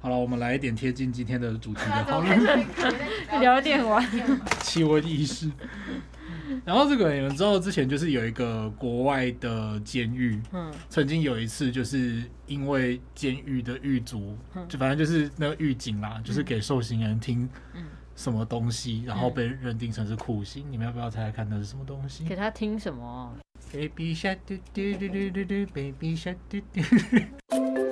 好了，我们来一点贴近今天的主题的 讨论，聊点玩，奇闻异事。然后这个你们知道之前就是有一个国外的监狱，嗯，曾经有一次就是因为监狱的狱卒，就反正就是那个狱警啦，就是给受刑人听什么东西，然后被认定成是酷刑。你们要不要猜猜看那是什么东西？给他听什么？Baby shark 嘟嘟嘟嘟嘟嘟，Baby shark 嘟嘟。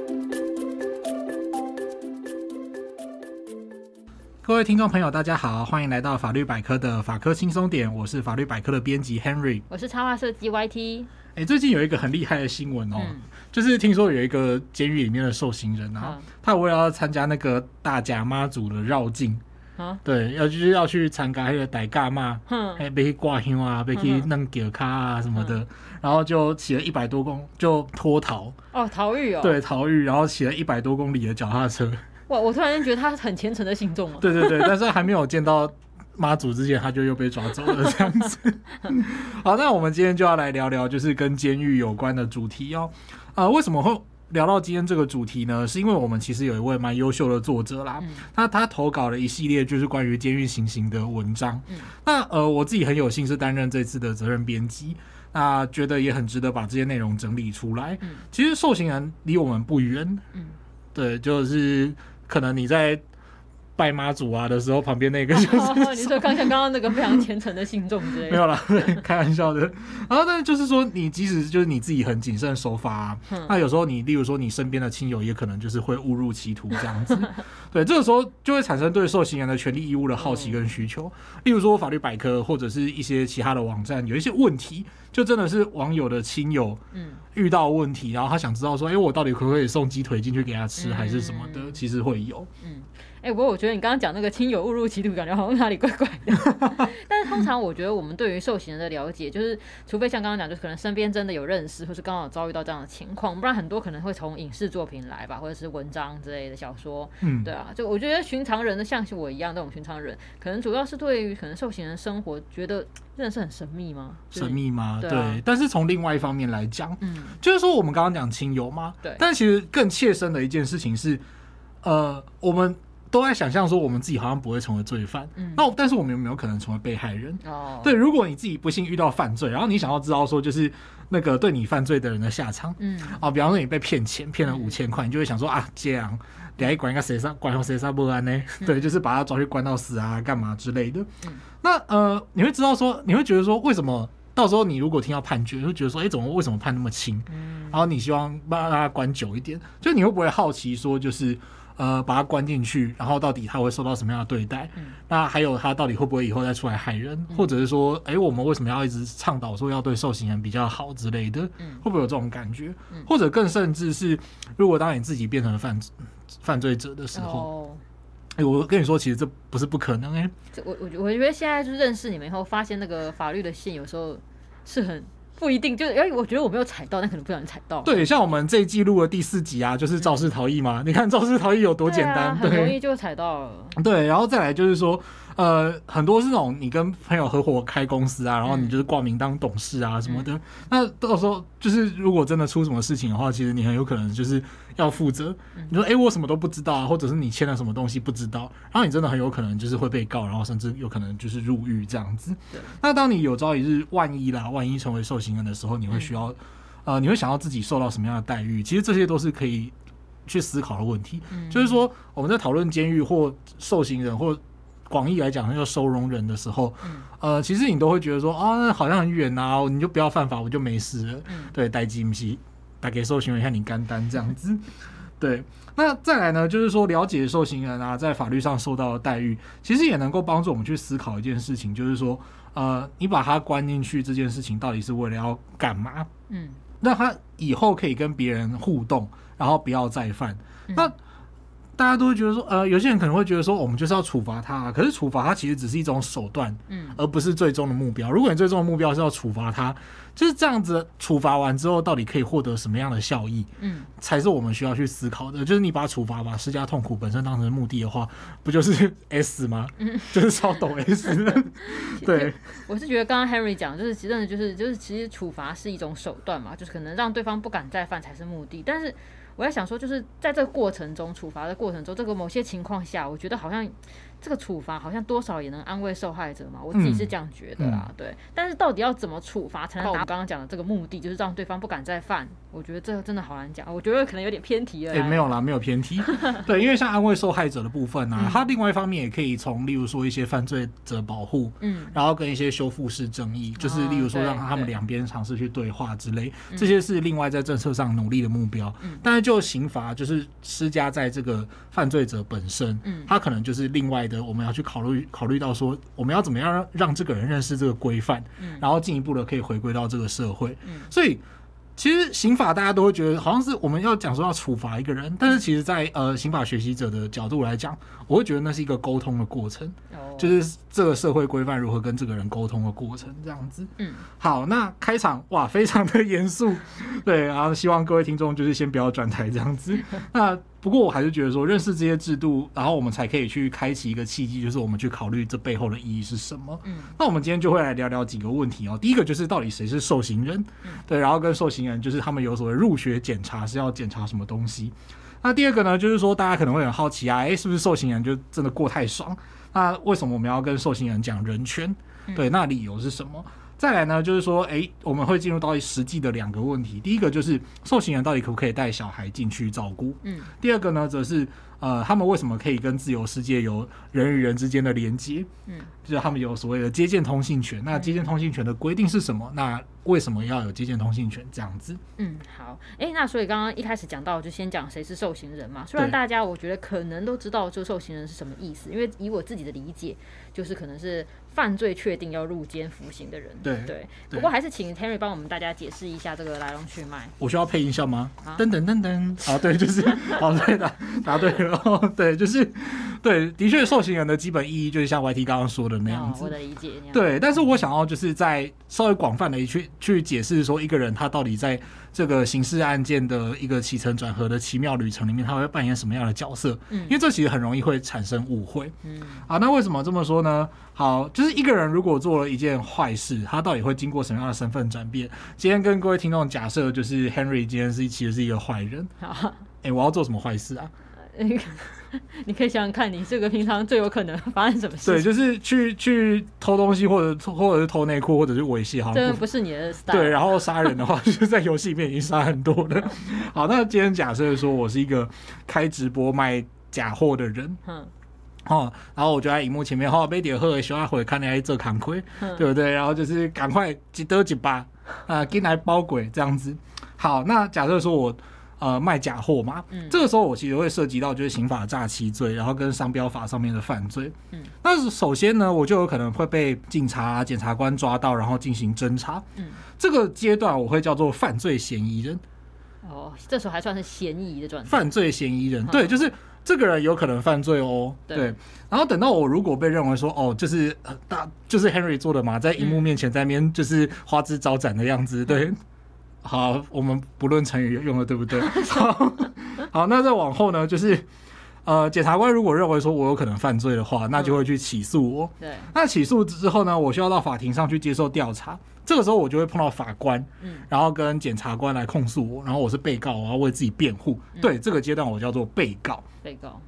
各位听众朋友，大家好，欢迎来到法律百科的法科轻松点，我是法律百科的编辑 Henry，我是插画设计 YT。哎，最近有一个很厉害的新闻哦，嗯、就是听说有一个监狱里面的受刑人啊，嗯、他为了要参加那个大甲妈祖的绕境，啊、对，要就是要去参加那个大甲妈，嗯，还被去挂香啊，被去弄脚卡啊什么的，嗯、然后就骑了一百多公，就脱逃。哦，逃狱哦，对，逃狱，然后骑了一百多公里的脚踏车。哇！我突然间觉得他很虔诚的信众哦。对对对，但是还没有见到妈祖之前，他就又被抓走了这样子。好，那我们今天就要来聊聊，就是跟监狱有关的主题哦。呃，为什么会聊到今天这个主题呢？是因为我们其实有一位蛮优秀的作者啦，他他投稿了一系列就是关于监狱行刑的文章。那呃，我自己很有幸是担任这次的责任编辑，那觉得也很值得把这些内容整理出来。其实受刑人离我们不远，对，就是。可能你在拜妈祖啊的时候，旁边那个 就是、哦、你说刚像刚刚那个非常虔诚的信众之类的，没有啦，开玩笑的。然后，但是就是说，你即使就是你自己很谨慎守法、啊，嗯、那有时候你，例如说你身边的亲友，也可能就是会误入歧途这样子。对，这个时候就会产生对受刑人的权利义务的好奇跟需求。嗯、例如说，法律百科或者是一些其他的网站，有一些问题，就真的是网友的亲友，嗯，遇到问题，然后他想知道说，哎、欸，我到底可不可以送鸡腿进去给他吃，还是什么的？其实会有，嗯。哎、欸，不过我觉得你刚刚讲那个亲友误入歧途，感觉好像哪里怪怪的。但是通常我觉得我们对于受刑人的了解，就是除非像刚刚讲，就是可能身边真的有认识，或是刚好遭遇到这样的情况，不然很多可能会从影视作品来吧，或者是文章之类的小说。嗯，对啊，就我觉得寻常人的像是我一样那种寻常人，可能主要是对于可能受刑人生活觉得真的是很神秘吗？神秘吗？对。但是从另外一方面来讲，嗯，就是说我们刚刚讲亲友嘛，对。但其实更切身的一件事情是，呃，我们。都在想象说我们自己好像不会成为罪犯，嗯，那但是我们有没有可能成为被害人？哦，对，如果你自己不幸遇到犯罪，然后你想要知道说就是那个对你犯罪的人的下场，嗯，啊，比方说你被骗钱骗了五千块，你就会想说啊，这样，等下一管一个谁上，管上谁上不安呢？对，就是把他抓去关到死啊，干嘛之类的。嗯，那呃，你会知道说，你会觉得说，为什么到时候你如果听到判决，你会觉得说，哎，怎么为什么判那么轻？嗯，然后你希望把他关久一点，就你会不会好奇说，就是。呃，把他关进去，然后到底他会受到什么样的对待？嗯、那还有他到底会不会以后再出来害人？嗯、或者是说，哎，我们为什么要一直倡导说要对受刑人比较好之类的？嗯、会不会有这种感觉？嗯、或者更甚至是，如果当你自己变成了犯犯罪者的时候，哎、哦，我跟你说，其实这不是不可能哎。我我我觉得现在就是认识你们以后，发现那个法律的线有时候是很。不一定，就是哎，我觉得我没有踩到，但可能不小心踩到。对，像我们这一季录的第四集啊，就是肇事逃逸嘛。嗯、你看肇事逃逸有多简单，很容易就踩到了。对，然后再来就是说。呃，很多是那种你跟朋友合伙开公司啊，然后你就是挂名当董事啊什么的。嗯、那到时候就是如果真的出什么事情的话，其实你很有可能就是要负责。嗯、你说，哎、欸，我什么都不知道啊，或者是你签了什么东西不知道，然后你真的很有可能就是会被告，然后甚至有可能就是入狱这样子。那当你有朝一日万一啦，万一成为受刑人的时候，你会需要，嗯、呃，你会想要自己受到什么样的待遇？其实这些都是可以去思考的问题。嗯、就是说，我们在讨论监狱或受刑人或广义来讲，那个收容人的时候，嗯、呃，其实你都会觉得说啊，好像很远呐、啊，你就不要犯法，我就没事了。嗯、对，待机不是打给受刑人，看你干单这样子。嗯、对，那再来呢，就是说了解受刑人啊，在法律上受到的待遇，其实也能够帮助我们去思考一件事情，就是说，呃，你把他关进去这件事情，到底是为了要干嘛？嗯，那他以后可以跟别人互动，然后不要再犯。嗯、那大家都会觉得说，呃，有些人可能会觉得说，我们就是要处罚他啊，可是处罚他其实只是一种手段，嗯，而不是最终的目标。如果你最终的目标是要处罚他，就是这样子，处罚完之后到底可以获得什么样的效益，嗯，才是我们需要去思考的。就是你把处罚、把施加痛苦本身当成目的的话，不就是 S 吗？嗯，就是超懂 S。对，我是觉得刚刚 Henry 讲，就是其实真的就是就是其实处罚是一种手段嘛，就是可能让对方不敢再犯才是目的，但是。我在想说，就是在这个过程中，处罚的过程中，这个某些情况下，我觉得好像。这个处罚好像多少也能安慰受害者嘛，我自己是这样觉得啦，嗯、对。但是到底要怎么处罚才能达到刚刚讲的这个目的，就是让对方不敢再犯？我觉得这个真的好难讲，我觉得可能有点偏题了。哎、欸，没有啦，没有偏题。对，因为像安慰受害者的部分呢、啊，它、嗯、另外一方面也可以从，例如说一些犯罪者保护，嗯，然后跟一些修复式正义，嗯、就是例如说让他们两边尝试去对话之类，这些是另外在政策上努力的目标。嗯，但是就刑罚就是施加在这个犯罪者本身，嗯，他可能就是另外的，我们要去考虑。考虑到说，我们要怎么样让让这个人认识这个规范，嗯然后进一步的可以回归到这个社会。嗯所以其实刑法大家都会觉得好像是我们要讲说要处罚一个人，但是其实在呃刑法学习者的角度来讲，我会觉得那是一个沟通的过程。就是这个社会规范如何跟这个人沟通的过程，这样子。嗯，好，那开场哇，非常的严肃，对，然后希望各位听众就是先不要转台这样子。那不过我还是觉得说，认识这些制度，然后我们才可以去开启一个契机，就是我们去考虑这背后的意义是什么。嗯，那我们今天就会来聊聊几个问题哦。第一个就是到底谁是受刑人？对，然后跟受刑人就是他们有所谓入学检查是要检查什么东西。那第二个呢，就是说大家可能会很好奇啊，诶，是不是受刑人就真的过太爽？那为什么我们要跟受刑人讲人权？对，那理由是什么？再来呢，就是说，诶，我们会进入到实际的两个问题。第一个就是受刑人到底可不可以带小孩进去照顾？嗯。第二个呢，则是呃，他们为什么可以跟自由世界有人与人之间的连接？嗯，就是他们有所谓的接见通信权。那接见通信权的规定是什么？那为什么要有接见通信权这样子？嗯，好，哎、欸，那所以刚刚一开始讲到，就先讲谁是受刑人嘛。虽然大家我觉得可能都知道，就受刑人是什么意思，因为以我自己的理解，就是可能是犯罪确定要入监服刑的人。对对。不过还是请 Terry 帮我们大家解释一下这个来龙去脉。我需要配音效吗？噔噔噔噔。啊，对，就是好，对的，答对了。对，就是对，的确，受刑人的基本意义就是像 YT 刚刚说的那样子。我的理解。对，但是我想要就是在稍微广泛的一去。去解释说一个人他到底在这个刑事案件的一个起承转合的奇妙旅程里面，他会扮演什么样的角色？嗯，因为这其实很容易会产生误会。嗯，好，那为什么这么说呢？好，就是一个人如果做了一件坏事，他到底会经过什么样的身份转变？今天跟各位听众假设，就是 Henry 今天是其实是一个坏人。好，哎，我要做什么坏事啊？你可以想想看，你这个平常最有可能发生什么事？对，就是去去偷东西，或者或者是偷内裤，或者是猥亵，好像不是你的 style。对，然后杀人的话，就是在游戏里面已经杀很多了。好，那今天假设说我是一个开直播卖假货的人，嗯，哦，然后我就在荧幕前面，哈，被点喝，希望会看你来做扛亏，对不对？然后就是赶快几得几把啊，进来包鬼这样子。好，那假设说我。呃，卖假货嘛，嗯，这个时候我其实会涉及到就是刑法诈欺罪，然后跟商标法上面的犯罪。嗯，那首先呢，我就有可能会被警察、检察官抓到，然后进行侦查。嗯，这个阶段我会叫做犯罪嫌疑人。哦，这时候还算是嫌疑的状态。犯罪嫌疑人，对，就是这个人有可能犯罪哦。对，对，然后等到我如果被认为说，哦，就是大，就是 Henry 做的嘛，在荧幕面前在那边就是花枝招展的样子，对。嗯好，我们不论成语用的对不对？好，好，那再往后呢，就是呃，检察官如果认为说我有可能犯罪的话，那就会去起诉我。对，那起诉之后呢，我需要到法庭上去接受调查。这个时候我就会碰到法官，嗯，然后跟检察官来控诉我，然后我是被告，我要为自己辩护。对，这个阶段我叫做被告。被告。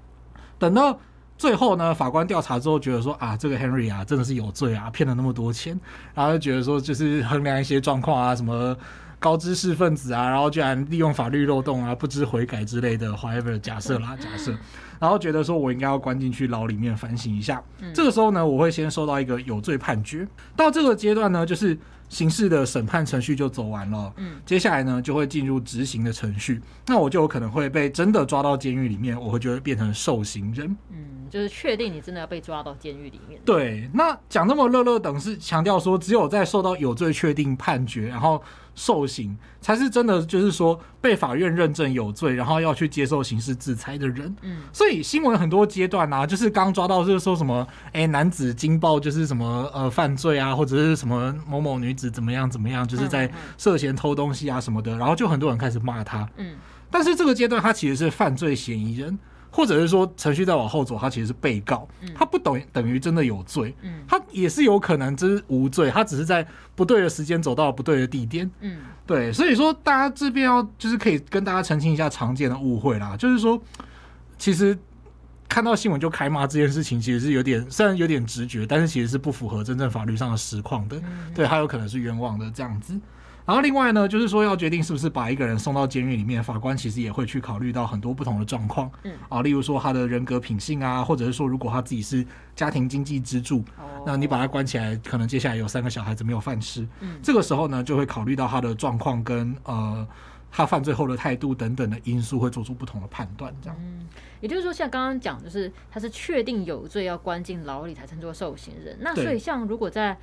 等到最后呢，法官调查之后觉得说啊，这个 Henry 啊，真的是有罪啊，骗了那么多钱，然后就觉得说就是衡量一些状况啊，什么。高知识分子啊，然后居然利用法律漏洞啊，不知悔改之类的，whatever 假设啦，假设，然后觉得说我应该要关进去牢里面反省一下。这个时候呢，我会先收到一个有罪判决。到这个阶段呢，就是刑事的审判程序就走完了。嗯，接下来呢，就会进入执行的程序。那我就有可能会被真的抓到监狱里面，我会就会变成受刑人。嗯，就是确定你真的要被抓到监狱里面。对，那讲那么乐乐等是强调说，只有在受到有罪确定判决，然后。受刑才是真的，就是说被法院认证有罪，然后要去接受刑事制裁的人。嗯，所以新闻很多阶段啊，就是刚抓到就是说什么，哎，男子惊爆就是什么呃犯罪啊，或者是什么某某女子怎么样怎么样，就是在涉嫌偷东西啊什么的，然后就很多人开始骂他。嗯，但是这个阶段他其实是犯罪嫌疑人。或者是说程序再往后走，他其实是被告，他不等等于真的有罪，他也是有可能真是无罪，他只是在不对的时间走到不对的地点，嗯，对，所以说大家这边要就是可以跟大家澄清一下常见的误会啦，就是说其实。看到新闻就开骂这件事情，其实是有点虽然有点直觉，但是其实是不符合真正法律上的实况的。对，他有可能是冤枉的这样子。然后另外呢，就是说要决定是不是把一个人送到监狱里面，法官其实也会去考虑到很多不同的状况。嗯啊，例如说他的人格品性啊，或者是说如果他自己是家庭经济支柱，那你把他关起来，可能接下来有三个小孩子没有饭吃。嗯，这个时候呢，就会考虑到他的状况跟呃。他犯罪后的态度等等的因素会做出不同的判断，这样。嗯，也就是说，像刚刚讲，就是他是确定有罪要关进牢里才称作受刑人。那所以，像如果在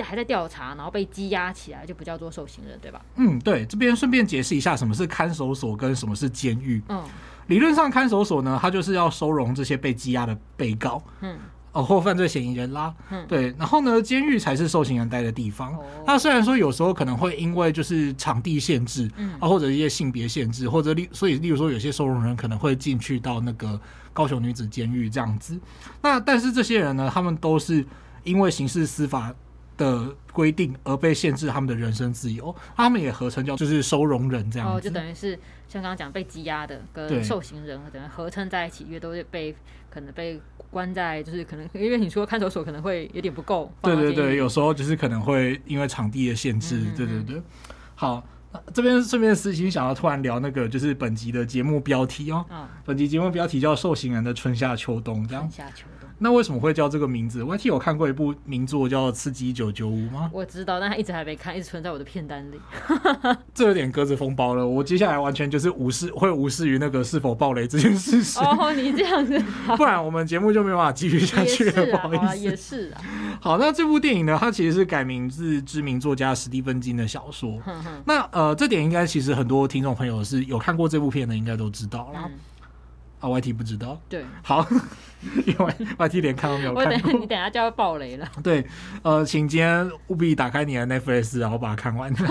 还在调查，然后被羁押起来，就不叫做受刑人，对吧？嗯，对。这边顺便解释一下，什么是看守所跟什么是监狱。嗯，理论上看守所呢，它就是要收容这些被羁押的被告。嗯。哦，或犯罪嫌疑人啦，嗯、对，然后呢，监狱才是受刑人待的地方。那、哦、虽然说有时候可能会因为就是场地限制，嗯、啊，或者一些性别限制，或者例，所以例如说有些收容人可能会进去到那个高雄女子监狱这样子。那但是这些人呢，他们都是因为刑事司法的规定而被限制他们的人身自由，他们也合称叫就是收容人这样子。哦，就等于是像刚刚讲被羁押的跟受刑人等于合称在一起，因为都是被可能被关在就是可能因为你说看守所可能会有点不够。对对对，有时候就是可能会因为场地的限制。嗯嗯嗯对对对。好，这边顺便私心想要突然聊那个就是本集的节目标题哦。嗯。本集节目标题叫《受刑人的春夏秋冬》这样。春夏秋冬。那为什么会叫这个名字？YT 有看过一部名作叫《刺激一九九五》吗？我知道，但他一直还没看，一直存在我的片单里。这有点鸽子封包了。我接下来完全就是无视，会无视于那个是否暴雷这件事情。哦，你这样子，不然我们节目就没办法继续下去了。不好意思，也是啊。好，那这部电影呢？它其实是改名自知名作家史蒂芬金的小说。那呃，这点应该其实很多听众朋友是有看过这部片的，应该都知道了。嗯啊，YT 不知道。对，好，因为 YT 连看都没有看过。你等下就要爆雷了。对，呃，请今天务必打开你的 Netflix，然后把它看完。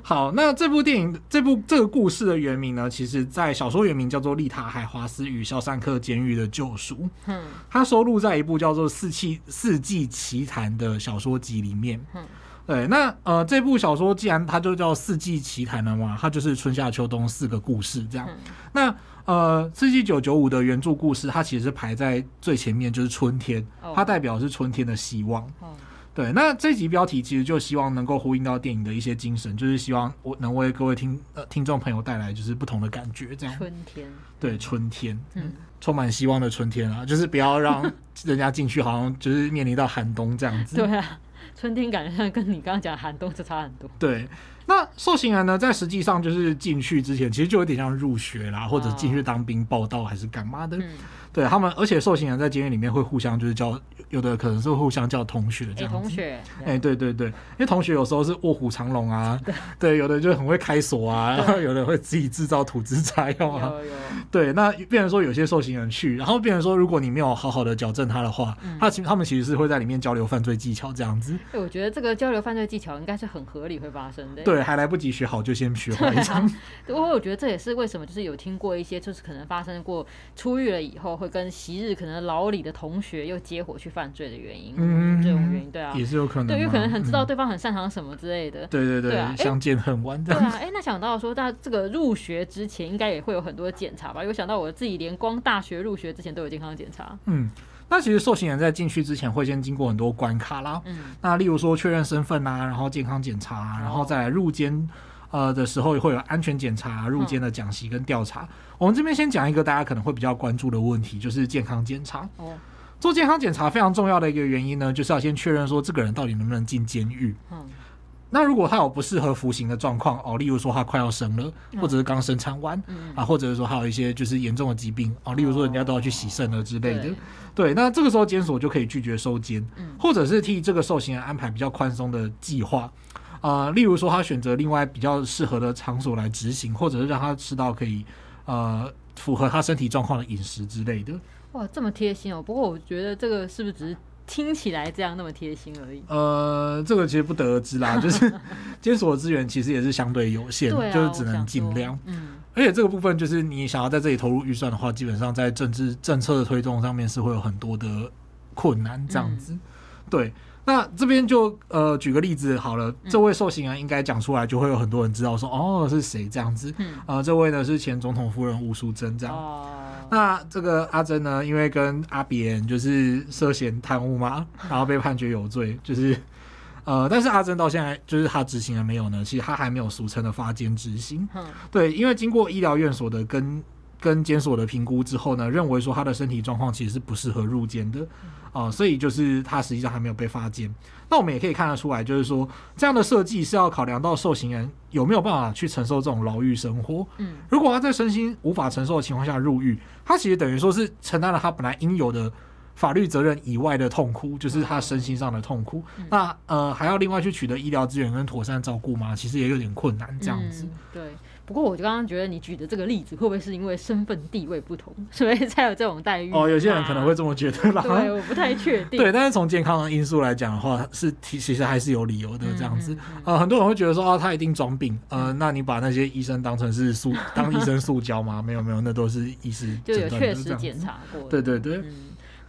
好，那这部电影，这部这个故事的原名呢，其实在小说原名叫做《丽塔海华斯与肖申克监狱的救赎》。嗯，它收录在一部叫做《四季四季奇谈》的小说集里面。嗯，对，那呃，这部小说既然它就叫《四季奇谈》了嘛，它就是春夏秋冬四个故事这样。嗯、那呃，刺激一九九五的原著故事，它其实是排在最前面，就是春天，它代表是春天的希望。Oh. 对，那这集标题其实就希望能够呼应到电影的一些精神，就是希望我能为各位听呃听众朋友带来就是不同的感觉，这样。春天，对，春天，嗯，充满希望的春天啊，就是不要让人家进去，好像就是面临到寒冬这样子。对啊，春天感觉上跟你刚刚讲寒冬就差很多。对。那受刑人呢，在实际上就是进去之前，其实就有点像入学啦，或者进去当兵报道还是干嘛的。对他们，而且受刑人在监狱里面会互相就是叫，有的可能是互相叫同学这样子。同学，哎，对对对，因为同学有时候是卧虎藏龙啊，对，有的就很会开锁啊，然后有的会自己制造土制炸药啊。对，那变成说有些受刑人去，然后变成说如果你没有好好的矫正他的话，他其他们其实是会在里面交流犯罪技巧这样子。对，我觉得这个交流犯罪技巧应该是很合理会发生的。对。还来不及学好，就先学坏一场。对，我我觉得这也是为什么，就是有听过一些，就是可能发生过出狱了以后，会跟昔日可能老李的同学又接伙去犯罪的原因。嗯，这种原因，对啊，也是有可能。对，有可能很知道对方很擅长什么之类的。对对对，相见恨晚。对啊，哎，那想到说，那这个入学之前应该也会有很多检查吧？有想到我自己连光大学入学之前都有健康检查。嗯。那其实受刑人在进去之前会先经过很多关卡啦。嗯。那例如说确认身份啊，然后健康检查啊，然后再来入监。呃的时候会有安全检查、入监的讲习跟调查。嗯、我们这边先讲一个大家可能会比较关注的问题，就是健康检查。哦，做健康检查非常重要的一个原因呢，就是要先确认说这个人到底能不能进监狱。嗯，那如果他有不适合服刑的状况哦，例如说他快要生了，或者是刚生产完，嗯、啊，或者是说还有一些就是严重的疾病哦，例如说人家都要去洗肾了之类的。哦、对，对，那这个时候监所就可以拒绝收监，嗯、或者是替这个受刑人安排比较宽松的计划。呃，例如说他选择另外比较适合的场所来执行，或者是让他吃到可以呃符合他身体状况的饮食之类的。哇，这么贴心哦！不过我觉得这个是不是只是听起来这样那么贴心而已？呃，这个其实不得而知啦，就是监所的资源其实也是相对有限，啊、就是只能尽量。嗯。而且这个部分就是你想要在这里投入预算的话，基本上在政治政策的推动上面是会有很多的困难，这样子。嗯、对，那这边就呃举个例子好了，这位受刑人应该讲出来，就会有很多人知道说、嗯、哦是谁这样子。嗯，呃，这位呢是前总统夫人吴淑珍这样。哦。那这个阿珍呢，因为跟阿扁就是涉嫌贪污嘛，然后被判决有罪，就是。呃，但是阿珍到现在就是他执行了没有呢？其实他还没有俗称的发监执行。嗯，对，因为经过医疗院所的跟跟监所的评估之后呢，认为说他的身体状况其实是不适合入监的，啊、呃，所以就是他实际上还没有被发监。那我们也可以看得出来，就是说这样的设计是要考量到受刑人有没有办法去承受这种牢狱生活。嗯，如果他在身心无法承受的情况下入狱，他其实等于说是承担了他本来应有的。法律责任以外的痛苦，就是他身心上的痛苦。嗯、那呃，还要另外去取得医疗资源跟妥善照顾吗？其实也有点困难，这样子。嗯、对。不过我就刚刚觉得你举的这个例子，会不会是因为身份地位不同，所以才有这种待遇？哦，有些人可能会这么觉得啦。对，我不太确定。对，但是从健康的因素来讲的话，是其实还是有理由的。这样子，嗯嗯嗯、呃，很多人会觉得说，啊，他一定装病。呃，那你把那些医生当成是塑当医生塑胶吗？没有没有，那都是医师就有确实检查过。对对对。嗯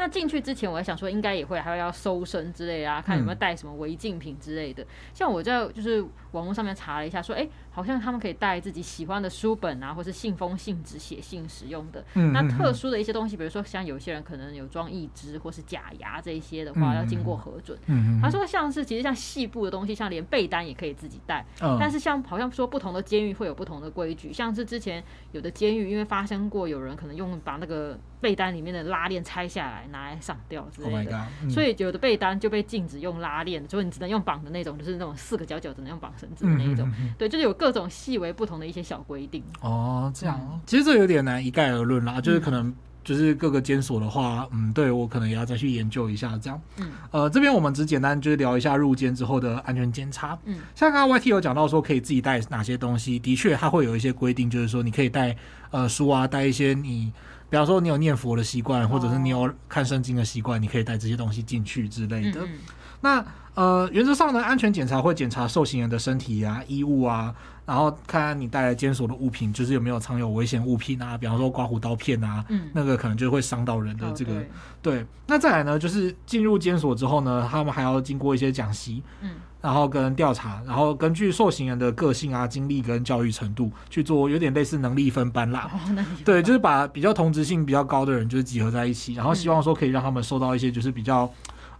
那进去之前，我还想说应该也会还要搜身之类啊，看有没有带什么违禁品之类的。嗯、像我在就是网络上面查了一下，说哎、欸，好像他们可以带自己喜欢的书本啊，或是信封、信纸写信使用的。嗯、那特殊的一些东西，比如说像有些人可能有装义肢或是假牙这一些的话，嗯、要经过核准。嗯、他说像是其实像细部的东西，像连被单也可以自己带。嗯、但是像好像说不同的监狱会有不同的规矩，像是之前有的监狱因为发生过有人可能用把那个。被单里面的拉链拆下来拿来上吊之类的，所以有的被单就被禁止用拉链，所以你只能用绑的那种，就是那种四个角角只能用绑绳子的那一种。对，就是有各种细微不同的一些小规定。哦，这样，其实这有点难一概而论啦，就是可能就是各个监所的话，嗯，对我可能也要再去研究一下这样。嗯，呃，这边我们只简单就是聊一下入监之后的安全检查。嗯，像刚刚 YT 有讲到说可以自己带哪些东西，的确它会有一些规定，就是说你可以带呃书啊，带一些你。比方说，你有念佛的习惯，或者是你有看圣经的习惯，你可以带这些东西进去之类的。嗯嗯，那呃，原则上呢，安全检查会检查受刑人的身体啊、衣物啊，然后看看你带来监所的物品，就是有没有藏有危险物品啊，比方说刮胡刀片啊，嗯、那个可能就会伤到人的这个。哦、对，对，那再来呢，就是进入监所之后呢，他们还要经过一些讲习。嗯。然后跟调查，然后根据受刑人的个性啊、经历跟教育程度去做，有点类似能力分班啦。哦、对，就是把比较同质性比较高的人就是集合在一起，然后希望说可以让他们受到一些就是比较。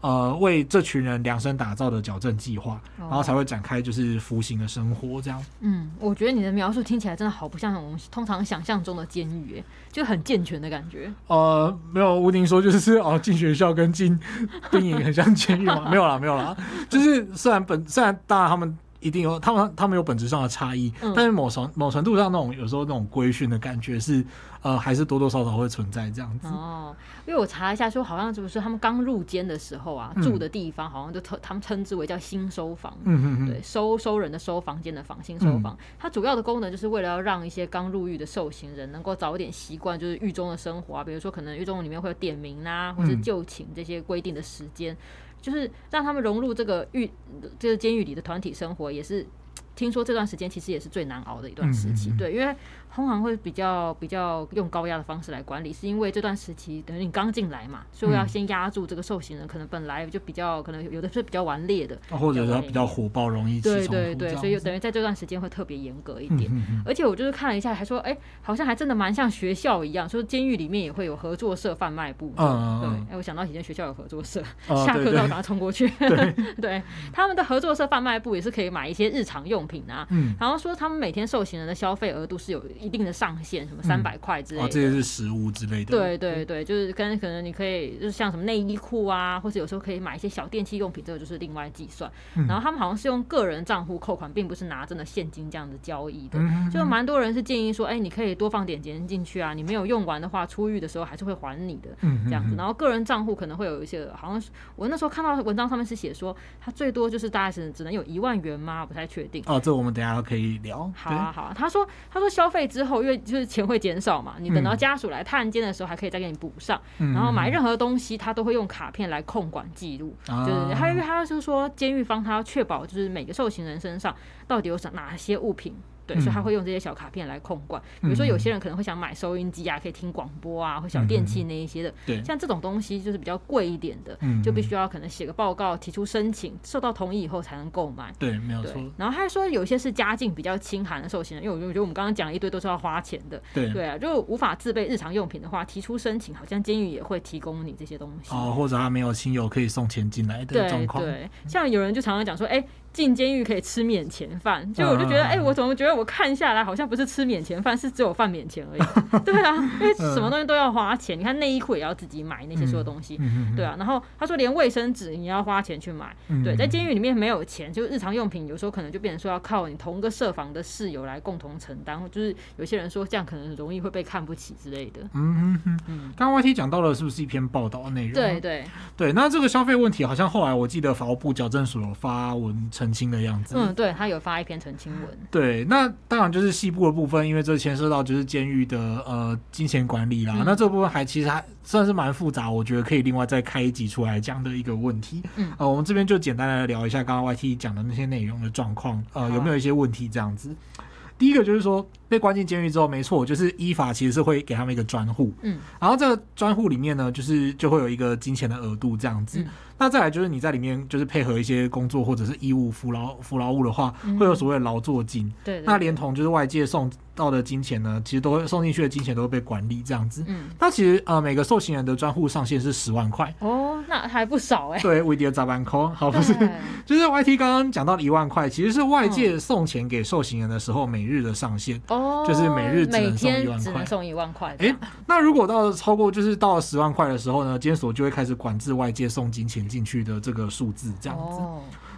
呃，为这群人量身打造的矫正计划，然后才会展开就是服刑的生活这样。嗯，我觉得你的描述听起来真的好不像我们通常想象中的监狱，哎，就很健全的感觉。呃，没有，吴宁说就是哦，进学校跟进 兵营很像监狱吗？没有啦，没有啦，就是虽然本虽然当然他们。一定有他们，他们有本质上的差异，嗯、但是某程某程度上，那种有时候那种规训的感觉是，呃，还是多多少少会存在这样子。哦，因为我查一下说，好像就是他们刚入监的时候啊，嗯、住的地方好像就特他们称之为叫新收房，嗯哼哼对，收收人的收房间的房，新收房。嗯、它主要的功能就是为了要让一些刚入狱的受刑人能够早一点习惯就是狱中的生活啊，比如说可能狱中里面会有点名啊，或是就寝这些规定的时间。嗯就是让他们融入这个狱，这个监狱里的团体生活，也是听说这段时间其实也是最难熬的一段时期，对，因为。通常会比较比较用高压的方式来管理，是因为这段时期等于你刚进来嘛，所以要先压住这个受刑人，可能本来就比较可能有的是比较顽劣的，或者比较火爆，容易对对对，所以等于在这段时间会特别严格一点。而且我就是看了一下，还说哎，好像还真的蛮像学校一样，说监狱里面也会有合作社贩卖部。嗯对，哎，我想到以前学校有合作社，下课都要赶快冲过去。对，他们的合作社贩卖部也是可以买一些日常用品啊。然后说他们每天受刑人的消费额度是有。一定的上限，什么三百块之类的，嗯哦、这些是实物之类的。对对对，就是跟可能你可以，就是像什么内衣裤啊，或者有时候可以买一些小电器用品，这个就是另外计算。嗯、然后他们好像是用个人账户扣款，并不是拿真的现金这样子交易的。就蛮多人是建议说，哎，你可以多放点钱进去啊，你没有用完的话，出狱的时候还是会还你的。这样子。然后个人账户可能会有一些，好像是我那时候看到文章上面是写说，他最多就是大概是只能有一万元吗？不太确定。哦，这我们等下可以聊。好啊好啊，他说他说消费之后，因为就是钱会减少嘛，你等到家属来探监的时候，还可以再给你补上。嗯、然后买任何东西，他都会用卡片来控管记录。嗯、就是他，他就是说，监狱方他要确保，就是每个受刑人身上到底有哪些物品对，所以他会用这些小卡片来控管。比如说有些人可能会想买收音机啊，可以听广播啊，或小电器那一些的。对，像这种东西就是比较贵一点的，就必须要可能写个报告，提出申请，受到同意以后才能购买。对，没有错。然后他还说有些是家境比较清寒的受刑人，因为我觉得我们刚刚讲了一堆都是要花钱的。对对啊，就无法自备日常用品的话，提出申请，好像监狱也会提供你这些东西。哦，或者他没有亲友可以送钱进来的状况。对，像有人就常常讲说，哎、欸。进监狱可以吃免钱饭，就我就觉得，哎、欸，我怎么觉得我看下来好像不是吃免钱饭，是只有饭免钱而已。对啊，因为什么东西都要花钱，你看内衣裤也要自己买那些所有东西，对啊。然后他说连卫生纸你要花钱去买，对，在监狱里面没有钱，就日常用品有时候可能就变成说要靠你同个舍房的室友来共同承担，就是有些人说这样可能容易会被看不起之类的。嗯嗯嗯。刚刚 YT 讲到了是不是一篇报道的内容？对对对，那这个消费问题好像后来我记得法务部矫正署有发文澄清的样子。嗯，对，他有发一篇澄清文。对，那当然就是细部的部分，因为这牵涉到就是监狱的呃金钱管理啦。嗯、那这部分还其实还算是蛮复杂，我觉得可以另外再开一集出来这样的一个问题。嗯，呃，我们这边就简单的聊一下刚刚 YT 讲的那些内容的状况，呃，啊、有没有一些问题这样子？第一个就是说被关进监狱之后，没错，就是依法其实是会给他们一个专户。嗯，然后这个专户里面呢，就是就会有一个金钱的额度这样子。嗯那再来就是你在里面就是配合一些工作或者是义务服劳服劳务的话，会有所谓的劳作金。对，那连同就是外界送到的金钱呢，其实都会送进去的金钱都会被管理这样子。嗯，那其实呃每个受刑人的专户上限是十万块。哦，那还不少哎。对，维迪的砸板扣，好不是，就是 YT 刚刚讲到的一万块，其实是外界送钱给受刑人的时候每日的上限。哦，就是每日只能送一万块。只能送一万块。哎，那如果到了超过就是到了十万块的时候呢，监所就会开始管制外界送金钱进去的这个数字这样子，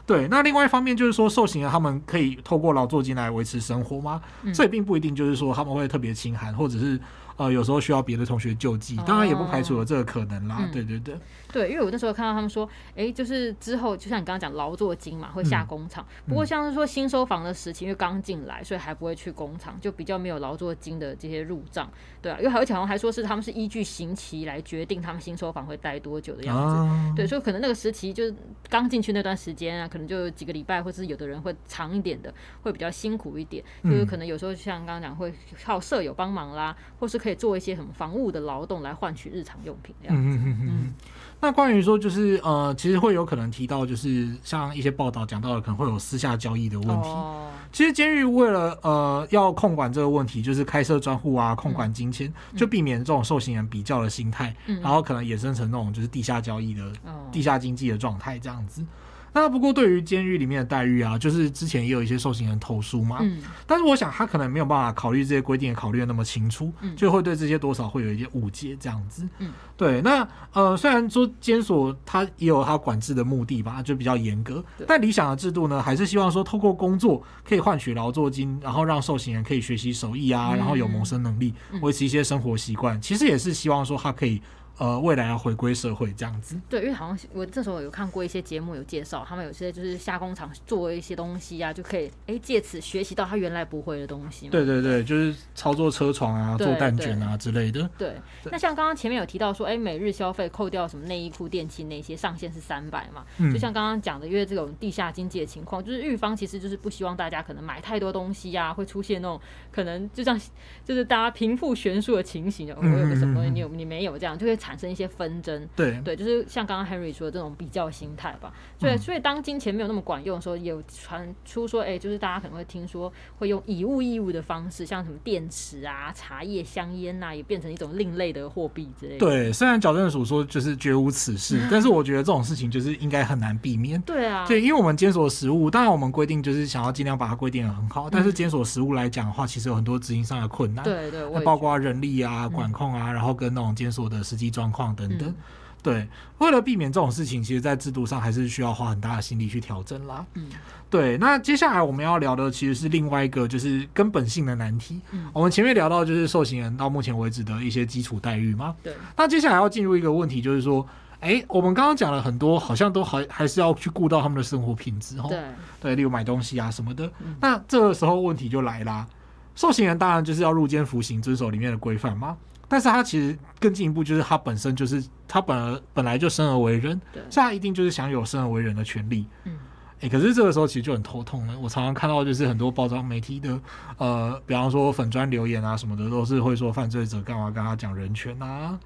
对。那另外一方面就是说，受刑人他们可以透过劳作金来维持生活吗？所以并不一定就是说他们会特别清寒，或者是。呃，有时候需要别的同学救济，当然也不排除了这个可能啦。哦、对对对，对，因为我那时候看到他们说，哎、欸，就是之后就像你刚刚讲劳作金嘛，会下工厂。嗯、不过像是说新收房的时期，因为刚进来，所以还不会去工厂，就比较没有劳作金的这些入账。对啊，因为还有好像还说是他们是依据刑期来决定他们新收房会待多久的样子。啊、对，所以可能那个时期就是刚进去那段时间啊，可能就几个礼拜，或是有的人会长一点的，会比较辛苦一点。就是可能有时候像刚刚讲，会靠舍友帮忙啦，或是可以做一些什么防务的劳动来换取日常用品这样子。嗯嗯嗯嗯。那关于说就是呃，其实会有可能提到，就是像一些报道讲到的，可能会有私下交易的问题。哦。其实监狱为了呃要控管这个问题，就是开设专户啊，控管金钱，嗯、就避免这种受刑人比较的心态，嗯、然后可能衍生成那种就是地下交易的、哦、地下经济的状态这样子。那不过对于监狱里面的待遇啊，就是之前也有一些受刑人投诉嘛，嗯，但是我想他可能没有办法考虑这些规定，考虑的那么清楚，嗯，就会对这些多少会有一些误解这样子，嗯，对。那呃，虽然说监所它也有它管制的目的吧，就比较严格，对但理想的制度呢，还是希望说透过工作可以换取劳作金，然后让受刑人可以学习手艺啊，嗯、然后有谋生能力，维持一些生活习惯。嗯、其实也是希望说他可以。呃，未来要回归社会这样子。对，因为好像我这时候有看过一些节目，有介绍他们有些就是下工厂做一些东西啊，就可以哎借此学习到他原来不会的东西。对对对，就是操作车床啊，做蛋卷啊之类的。对，那像刚刚前面有提到说，哎，每日消费扣掉什么内衣裤、电器那些上限是三百嘛？嗯就像刚刚讲的，因为这种地下经济的情况，就是狱方其实就是不希望大家可能买太多东西啊，会出现那种可能就像 就是大家贫富悬殊的情形，我有个什么东西，你有你没有这样，就会产。产生一些纷争，对对，就是像刚刚 Henry 说的这种比较心态吧。所以，所以当金钱没有那么管用的时候，有传出说，哎、欸，就是大家可能会听说，会用以物易物的方式，像什么电池啊、茶叶、香烟呐，也变成一种另类的货币之类的。对，虽然矫正署说就是绝无此事，但是我觉得这种事情就是应该很难避免。对啊，对，因为我们监所食物，当然我们规定就是想要尽量把它规定得很好，但是监所食物来讲的话，其实有很多执行上的困难。对对，包括人力啊、管控啊，然后跟那种监所的实际状况等等。嗯对，为了避免这种事情，其实，在制度上还是需要花很大的心力去调整啦。嗯，对。那接下来我们要聊的其实是另外一个，就是根本性的难题。嗯，我们前面聊到就是受刑人到目前为止的一些基础待遇吗。对。那接下来要进入一个问题，就是说，哎，我们刚刚讲了很多，好像都还还是要去顾到他们的生活品质。对。对，例如买东西啊什么的。嗯。那这个时候问题就来啦，受刑人当然就是要入监服刑，遵守里面的规范吗？但是他其实更进一步，就是他本身就是他本本来就生而为人，对，所以他一定就是享有生而为人的权利。嗯，哎、欸，可是这个时候其实就很头痛了。我常常看到就是很多包装媒体的，呃，比方说粉砖留言啊什么的，都是会说犯罪者干嘛跟他讲人权啊。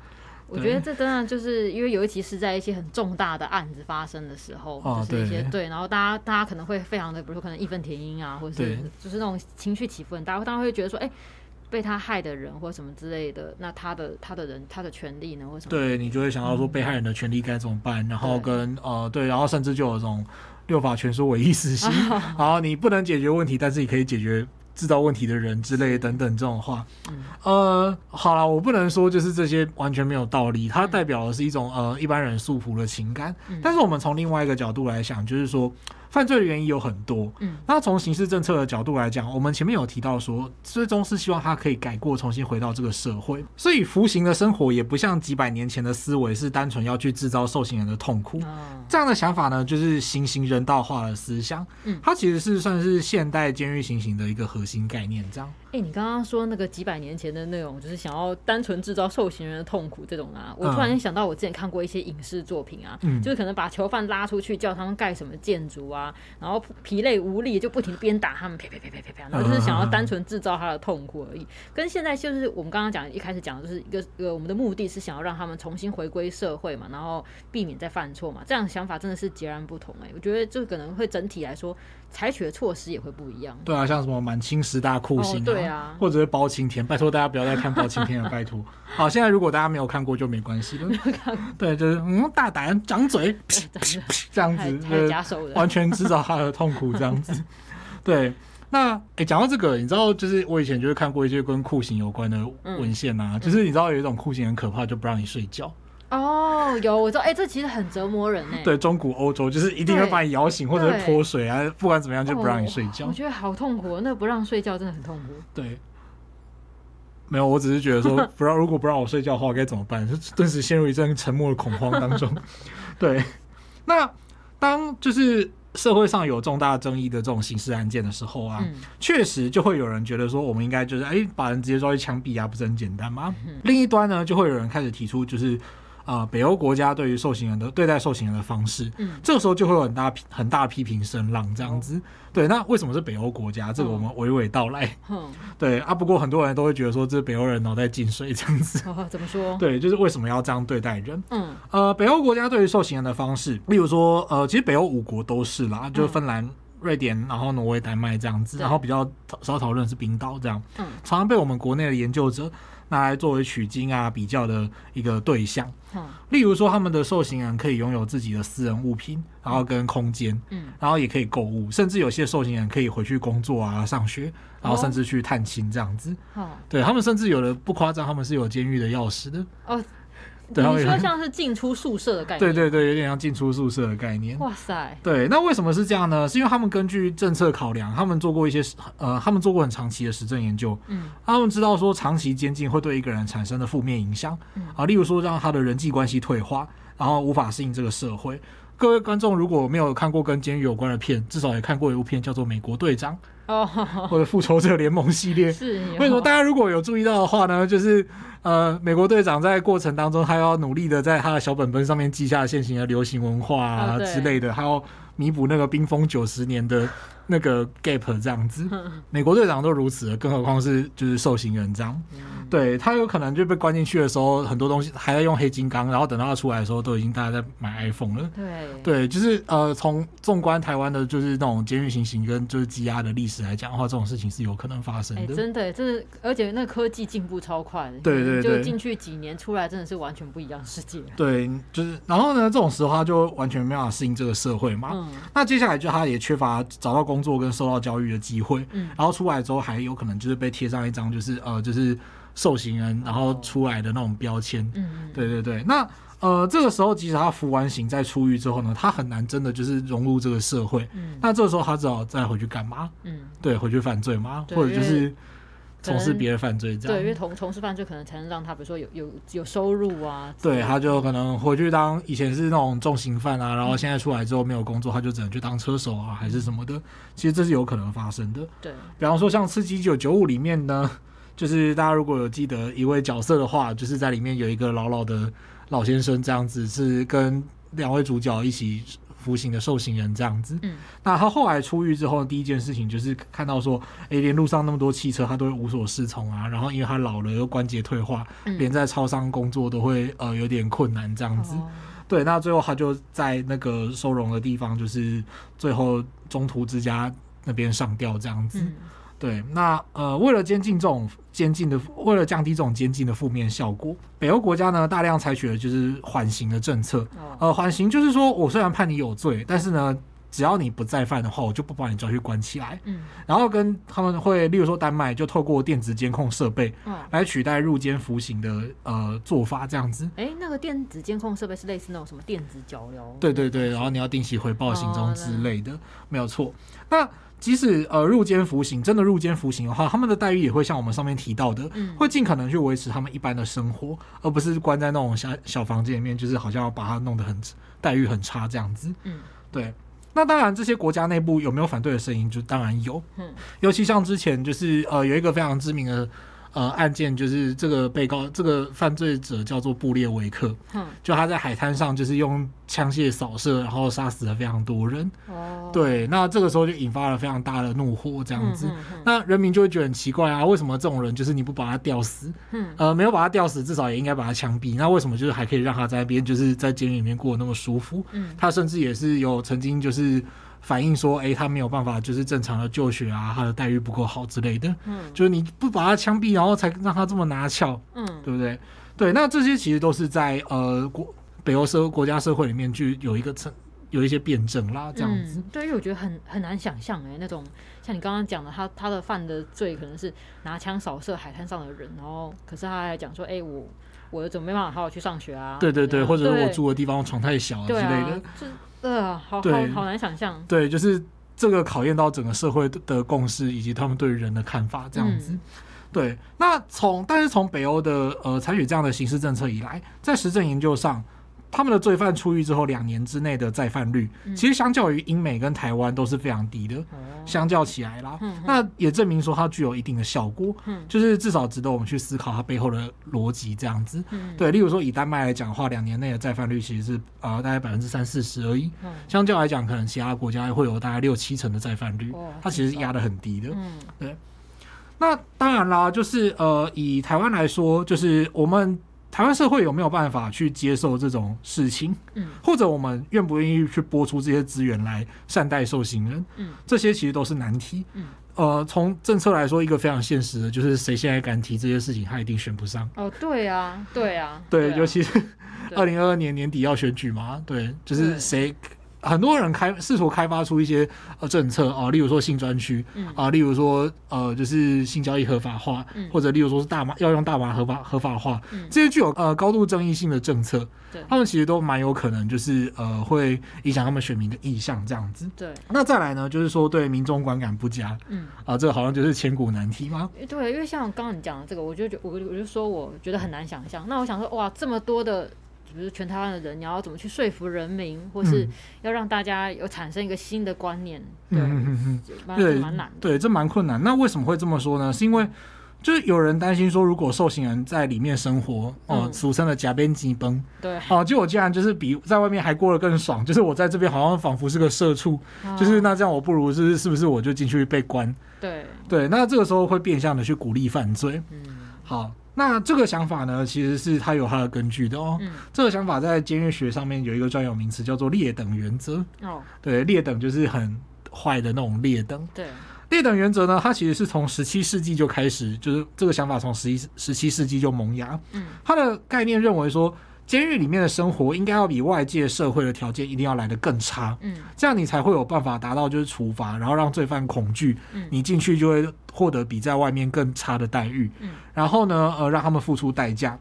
我觉得这真的就是因为尤其是在一些很重大的案子发生的时候，哦、就是一些对，对，然后大家大家可能会非常的，比如说可能义愤填膺啊，或者是就是那种情绪起伏很大，大家会觉得说，哎、欸。被他害的人或什么之类的，那他的他的人他的权利呢？或什么？对，你就会想到说被害人的权利该怎么办，嗯、然后跟呃对，然后甚至就有这种六法全书唯一死刑，然后你不能解决问题，但是你可以解决制造问题的人之类等等这种话。嗯、呃，好了，我不能说就是这些完全没有道理，它代表的是一种呃一般人束缚的情感，嗯、但是我们从另外一个角度来想，就是说。犯罪的原因有很多，嗯，那从刑事政策的角度来讲，我们前面有提到说，最终是希望他可以改过，重新回到这个社会，所以服刑的生活也不像几百年前的思维是单纯要去制造受刑人的痛苦，这样的想法呢，就是行刑人道化的思想，嗯，它其实是算是现代监狱行刑的一个核心概念，这样。哎、欸，你刚刚说那个几百年前的那种，就是想要单纯制造受刑人的痛苦这种啊，我突然想到我之前看过一些影视作品啊，嗯、就是可能把囚犯拉出去叫他们盖什么建筑啊，然后疲累无力就不停鞭打他们，啪啪啪啪啪啪，然后就是想要单纯制造他的痛苦而已。跟现在就是我们刚刚讲一开始讲的就是一个一个我们的目的是想要让他们重新回归社会嘛，然后避免再犯错嘛，这样想法真的是截然不同哎、欸，我觉得这可能会整体来说。采取的措施也会不一样。对啊，像什么满清十大酷刑啊，哦、对啊，或者是包青天，拜托大家不要再看包青天了，拜托。好，现在如果大家没有看过就没关系了。没有看过。对，就是嗯，大胆掌嘴，这样子，就是完全制造他的痛苦，这样子。对，那哎，讲、欸、到这个，你知道，就是我以前就是看过一些跟酷刑有关的文献啊，嗯、就是你知道有一种酷刑很可怕，就不让你睡觉。哦，有我知道，哎、欸，这其实很折磨人呢。对，中古欧洲就是一定会把你摇醒，或者是泼水啊，不管怎么样就不让你睡觉。哦、我觉得好痛苦，那不让睡觉真的很痛苦。对，没有，我只是觉得说，不让如果不让我睡觉的话，该怎么办？就顿时陷入一阵沉默的恐慌当中。对，那当就是社会上有重大争议的这种刑事案件的时候啊，确、嗯、实就会有人觉得说，我们应该就是哎、欸，把人直接抓去枪毙啊，不是很简单吗？嗯、另一端呢，就会有人开始提出就是。啊、呃，北欧国家对于受刑人的对待受刑人的方式，嗯，这个时候就会有很大很大批评声浪这样子。哦、对，那为什么是北欧国家？这个我们娓娓道来。嗯，对啊，不过很多人都会觉得说，这北欧人脑袋进水这样子。哦，怎么说？对，就是为什么要这样对待人？嗯，呃，北欧国家对于受刑人的方式，例如说，呃，其实北欧五国都是啦，就是芬兰、嗯、瑞典，然后挪威、丹麦这样子，然后比较少讨论是冰岛这样。嗯，常常被我们国内的研究者。拿来作为取经啊比较的一个对象，例如说他们的受刑人可以拥有自己的私人物品，然后跟空间，嗯，然后也可以购物，甚至有些受刑人可以回去工作啊、上学，然后甚至去探亲这样子。哦，对他们甚至有的不夸张，他们是有监狱的钥匙的。哦。对，你说像是进出宿舍的概念？对对对，有点像进出宿舍的概念。哇塞！对，那为什么是这样呢？是因为他们根据政策考量，他们做过一些呃，他们做过很长期的实证研究。嗯，他们知道说长期监禁会对一个人产生的负面影响。嗯啊，例如说让他的人际关系退化，然后无法适应这个社会。各位观众如果没有看过跟监狱有关的片，至少也看过一部片叫做《美国队长》哦，或者《复仇者联盟》系列。是，为什么大家如果有注意到的话呢？就是。呃，美国队长在过程当中，他要努力的在他的小本本上面记下现行的流行文化啊之类的，还要弥补那个冰封九十年的那个 gap 这样子。美国队长都如此了，更何况是就是受刑人这样。对，他有可能就被关进去的时候，很多东西还在用黑金刚，然后等到他出来的时候，都已经大家在买 iPhone 了。对，对，就是呃，从纵观台湾的，就是那种监狱行刑跟就是羁押的历史来讲的话，这种事情是有可能发生的。欸、真的，真的，而且那科技进步超快的。对对对，就进去几年出来，真的是完全不一样的世界。对，就是然后呢，这种时候他就完全没办法适应这个社会嘛。嗯。那接下来就他也缺乏找到工作跟受到教育的机会。嗯。然后出来之后，还有可能就是被贴上一张就是呃就是。受刑人，然后出来的那种标签，嗯，对对对。那呃，这个时候即使他服完刑再出狱之后呢，他很难真的就是融入这个社会。嗯，那这个时候他只好再回去干嘛？嗯，对，回去犯罪吗？或者就是从事别的犯罪这样？对，因为从从事犯罪可能才能让他，比如说有有有收入啊。对，他就可能回去当以前是那种重刑犯啊，然后现在出来之后没有工作，他就只能去当车手啊，还是什么的。其实这是有可能发生的。对，比方说像《刺激一九九五》里面呢。就是大家如果有记得一位角色的话，就是在里面有一个老老的老先生这样子，是跟两位主角一起服刑的受刑人这样子。嗯，那他后来出狱之后，第一件事情就是看到说，哎，连路上那么多汽车，他都会无所适从啊。然后因为他老了又关节退化，嗯、连在超商工作都会呃有点困难这样子。哦、对，那最后他就在那个收容的地方，就是最后中途之家那边上吊这样子。嗯对，那呃，为了监禁这种监禁的，为了降低这种监禁的负面效果，北欧国家呢大量采取的就是缓刑的政策。呃，缓刑就是说我虽然判你有罪，但是呢，只要你不再犯的话，我就不把你抓去关起来。嗯，然后跟他们会，例如说丹麦就透过电子监控设备，来取代入监服刑的呃做法，这样子。哎，那个电子监控设备是类似那种什么电子脚镣？对对对，然后你要定期回报行踪之类的，没有错。那即使呃入监服刑，真的入监服刑的话，他们的待遇也会像我们上面提到的，嗯、会尽可能去维持他们一般的生活，而不是关在那种小小房间里面，就是好像要把它弄得很待遇很差这样子。嗯，对。那当然，这些国家内部有没有反对的声音？就当然有。嗯，尤其像之前就是呃有一个非常知名的。呃，案件就是这个被告，这个犯罪者叫做布列维克，嗯，就他在海滩上就是用枪械扫射，然后杀死了非常多人。哦，对，那这个时候就引发了非常大的怒火，这样子，嗯嗯嗯、那人民就会觉得很奇怪啊，为什么这种人就是你不把他吊死，嗯，呃，没有把他吊死，至少也应该把他枪毙，那为什么就是还可以让他在那边就是在监狱里面过得那么舒服？嗯，他甚至也是有曾经就是。反映说，哎、欸，他没有办法，就是正常的就学啊，他的待遇不够好之类的。嗯，就是你不把他枪毙，然后才让他这么拿翘，嗯，对不对？对，那这些其实都是在呃国北欧社国家社会里面，就有一个成有一些辩证啦，这样子。嗯、对，因为我觉得很很难想象，哎，那种像你刚刚讲的，他他的犯的罪可能是拿枪扫射海滩上的人，然后可是他还讲说，哎、欸，我我怎么没办法好好去上学啊？对对对，或者我住的地方床太小啊之类的。呃，好好好难想象。对，就是这个考验到整个社会的共识以及他们对人的看法，这样子。嗯、对，那从但是从北欧的呃采取这样的刑事政策以来，在实证研究上。他们的罪犯出狱之后两年之内的再犯率，其实相较于英美跟台湾都是非常低的。相较起来啦，那也证明说它具有一定的效果，就是至少值得我们去思考它背后的逻辑这样子。对，例如说以丹麦来讲的话，两年内的再犯率其实是呃大概百分之三四十而已。相较来讲，可能其他国家会有大概六七成的再犯率，它其实是压得很低的。对。那当然啦，就是呃以台湾来说，就是我们。台湾社会有没有办法去接受这种事情？嗯，或者我们愿不愿意去拨出这些资源来善待受刑人？嗯，这些其实都是难题。嗯，呃，从政策来说，一个非常现实的就是，谁现在敢提这些事情，他一定选不上。哦，对啊，对啊，对，尤其是二零二二年年底要选举嘛，对，就是谁。很多人开试图开发出一些呃政策啊，例如说性专区啊，例如说呃就是性交易合法化，或者例如说是大麻要用大麻合法合法化，这些具有呃高度争议性的政策，他们其实都蛮有可能就是呃会影响他们选民的意向这样子。对，那再来呢，就是说对民众观感不佳，嗯啊，这个好像就是千古难题吗？对，因为像刚刚你讲的这个，我就觉我我就说我觉得很难想象。那我想说哇，这么多的。比如全台湾的人，你要怎么去说服人民，或是要让大家有产生一个新的观念？对，蛮蛮难的。对，这蛮困难。那为什么会这么说呢？是因为就是有人担心说，如果受刑人在里面生活，哦，俗称的“夹边鸡崩”，对，哦，就我竟然就是比在外面还过得更爽，就是我在这边好像仿佛是个社畜，就是那这样我不如是是不是我就进去被关？对对，那这个时候会变相的去鼓励犯罪。嗯，好。那这个想法呢，其实是它有它的根据的哦。嗯，这个想法在监狱学上面有一个专有名词，叫做劣等原则。哦，对，劣等就是很坏的那种劣等。对，劣等原则呢，它其实是从十七世纪就开始，就是这个想法从十一十七世纪就萌芽。嗯，它的概念认为说，监狱里面的生活应该要比外界社会的条件一定要来得更差。嗯，这样你才会有办法达到就是处罚，然后让罪犯恐惧。嗯，你进去就会。获得比在外面更差的待遇，嗯，然后呢，呃，让他们付出代价。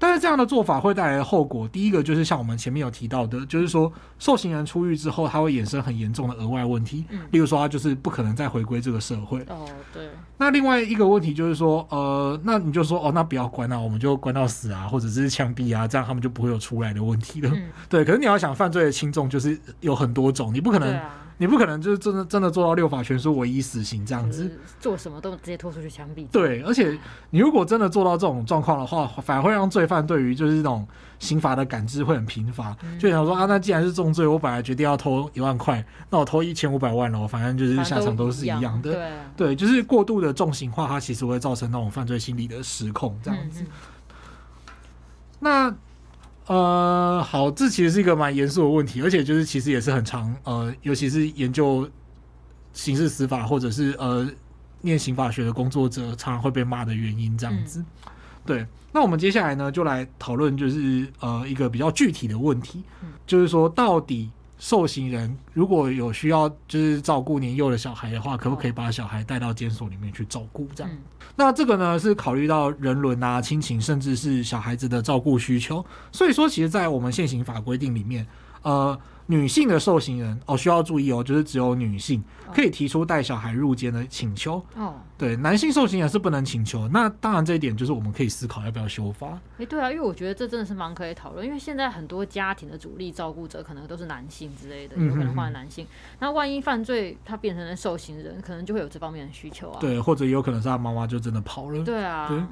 但是这样的做法会带来的后果，第一个就是像我们前面有提到的，就是说受刑人出狱之后，他会衍生很严重的额外问题，嗯，例如说他就是不可能再回归这个社会。哦，对。那另外一个问题就是说，呃，那你就说，哦，那不要关啊，我们就关到死啊，或者是枪毙啊，这样他们就不会有出来的问题了。嗯，对。可是你要想，犯罪的轻重就是有很多种，你不可能。你不可能就是真的真的做到六法全书唯一死刑这样子，做什么都直接拖出去枪毙。对，而且你如果真的做到这种状况的话，反而会让罪犯对于就是这种刑罚的感知会很贫乏，嗯、就想说啊，那既然是重罪，我本来决定要偷一万块，那我偷一千五百万了，我反正就是下场都是一样的。对，对，就是过度的重刑化，它其实会造成那种犯罪心理的失控这样子。嗯、那。呃，好，这其实是一个蛮严肃的问题，而且就是其实也是很常，呃，尤其是研究刑事司法或者是呃念刑法学的工作者，常常会被骂的原因，这样子。嗯、对，那我们接下来呢，就来讨论，就是呃一个比较具体的问题，嗯、就是说到底。受刑人如果有需要，就是照顾年幼的小孩的话，可不可以把小孩带到监所里面去照顾？这样，嗯、那这个呢是考虑到人伦啊、亲情，甚至是小孩子的照顾需求。所以说，其实，在我们现行法规定里面，呃。女性的受刑人哦，需要注意哦，就是只有女性可以提出带小孩入监的请求哦。对，男性受刑也是不能请求。那当然，这一点就是我们可以思考要不要修法。哎、欸，对啊，因为我觉得这真的是蛮可以讨论，因为现在很多家庭的主力照顾者可能都是男性之类的，有可能换男性。那万一犯罪，他变成了受刑人，可能就会有这方面的需求啊。对，或者也有可能是他妈妈就真的跑了。对啊。对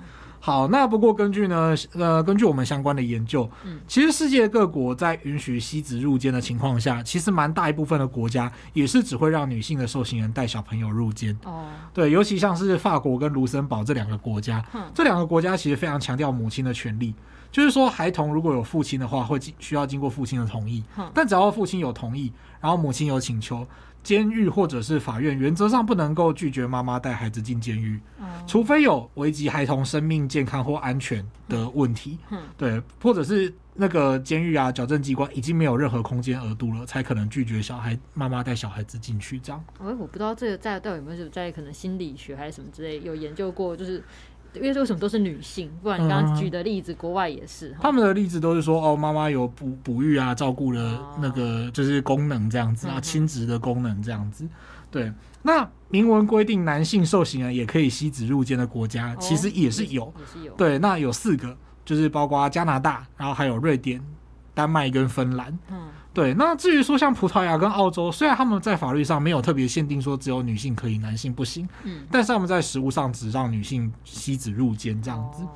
好，那不过根据呢，呃，根据我们相关的研究，嗯，其实世界各国在允许妻子入监的情况下，其实蛮大一部分的国家也是只会让女性的受刑人带小朋友入监。哦，对，尤其像是法国跟卢森堡这两个国家，嗯，这两个国家其实非常强调母亲的权利，就是说孩童如果有父亲的话，会经需要经过父亲的同意，嗯，但只要父亲有同意，然后母亲有请求。监狱或者是法院原则上不能够拒绝妈妈带孩子进监狱，嗯、除非有危及孩童生命健康或安全的问题，对，或者是那个监狱啊，矫正机关已经没有任何空间额度了，才可能拒绝小孩妈妈带小孩子进去这样。哎、欸，我不知道这个在到底有没有在可能心理学还是什么之类有研究过，就是。因为为什么都是女性？不然你刚刚举的例子，嗯、国外也是。他们的例子都是说，哦，妈妈有哺哺育啊，照顾的那个就是功能这样子啊，亲职、哦、的功能这样子。对，那明文规定男性受刑人也可以吸子入监的国家，其实也是有，也是有。对，那有四个，就是包括加拿大，然后还有瑞典、丹麦跟芬兰。嗯。对，那至于说像葡萄牙跟澳洲，虽然他们在法律上没有特别限定说只有女性可以，男性不行，嗯，但是他们在实务上只让女性妻子入监这样子。哦、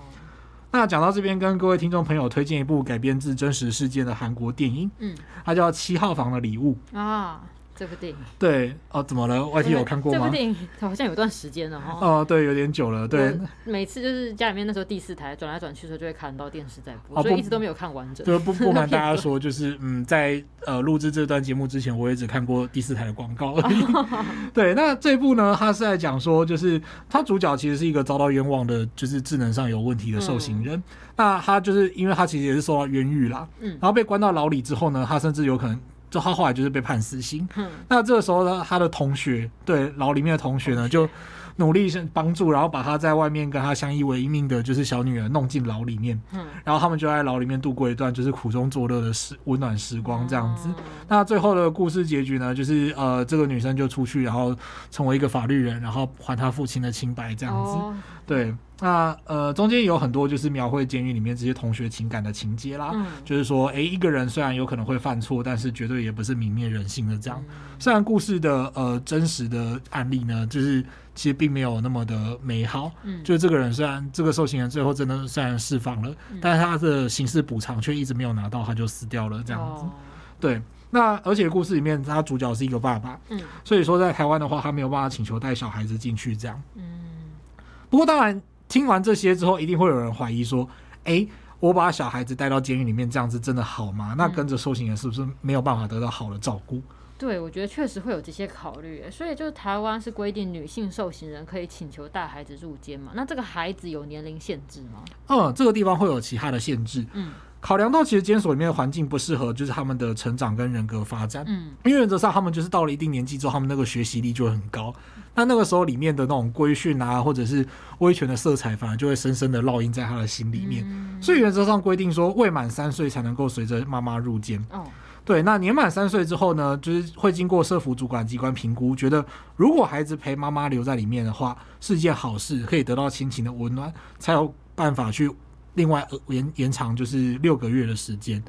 那讲到这边，跟各位听众朋友推荐一部改编自真实事件的韩国电影，嗯，它叫《七号房的礼物》啊。这部电影对哦，怎么了？YT 有看过吗？这部电影好像有段时间了哈。哦，对，有点久了。对，每次就是家里面那时候第四台转来转去的时候，就会看到电视在播，所以一直都没有看完整。就不不瞒大家 说，就是嗯，在呃录制这段节目之前，我也只看过第四台的广告而已。对，那这部呢，它是在讲说，就是它主角其实是一个遭到冤枉的，就是智能上有问题的受刑人。那他就是因为他其实也是受到冤狱啦，嗯，然后被关到牢里之后呢，他甚至有可能。就他后来就是被判死刑。嗯、那这个时候呢，他的同学对牢里面的同学呢，就努力先帮助，然后把他在外面跟他相依为命的，就是小女儿弄进牢里面。嗯，然后他们就在牢里面度过一段就是苦中作乐的时温暖时光，这样子。嗯、那最后的故事结局呢，就是呃，这个女生就出去，然后成为一个法律人，然后还他父亲的清白，这样子。哦、对。那呃，中间有很多就是描绘监狱里面这些同学情感的情节啦，嗯、就是说，哎、欸，一个人虽然有可能会犯错，但是绝对也不是泯灭人性的这样。嗯、虽然故事的呃真实的案例呢，就是其实并没有那么的美好。嗯，就是这个人虽然这个受刑人最后真的虽然释放了，嗯、但是他的刑事补偿却一直没有拿到，他就死掉了这样子。哦、对，那而且故事里面他主角是一个爸爸，嗯，所以说在台湾的话，他没有办法请求带小孩子进去这样。嗯，不过当然。听完这些之后，一定会有人怀疑说：“哎，我把小孩子带到监狱里面，这样子真的好吗？那跟着受刑人是不是没有办法得到好的照顾？”对，我觉得确实会有这些考虑。所以，就是台湾是规定女性受刑人可以请求带孩子入监嘛？那这个孩子有年龄限制吗？嗯，这个地方会有其他的限制。嗯。考量到其实监所里面的环境不适合，就是他们的成长跟人格发展。嗯，因为原则上他们就是到了一定年纪之后，他们那个学习力就会很高。那那个时候里面的那种规训啊，或者是威权的色彩，反而就会深深的烙印在他的心里面。嗯、所以原则上规定说，未满三岁才能够随着妈妈入监。哦，对，那年满三岁之后呢，就是会经过社福主管机关评估，觉得如果孩子陪妈妈留在里面的话，是一件好事，可以得到亲情的温暖，才有办法去。另外延延长就是六个月的时间。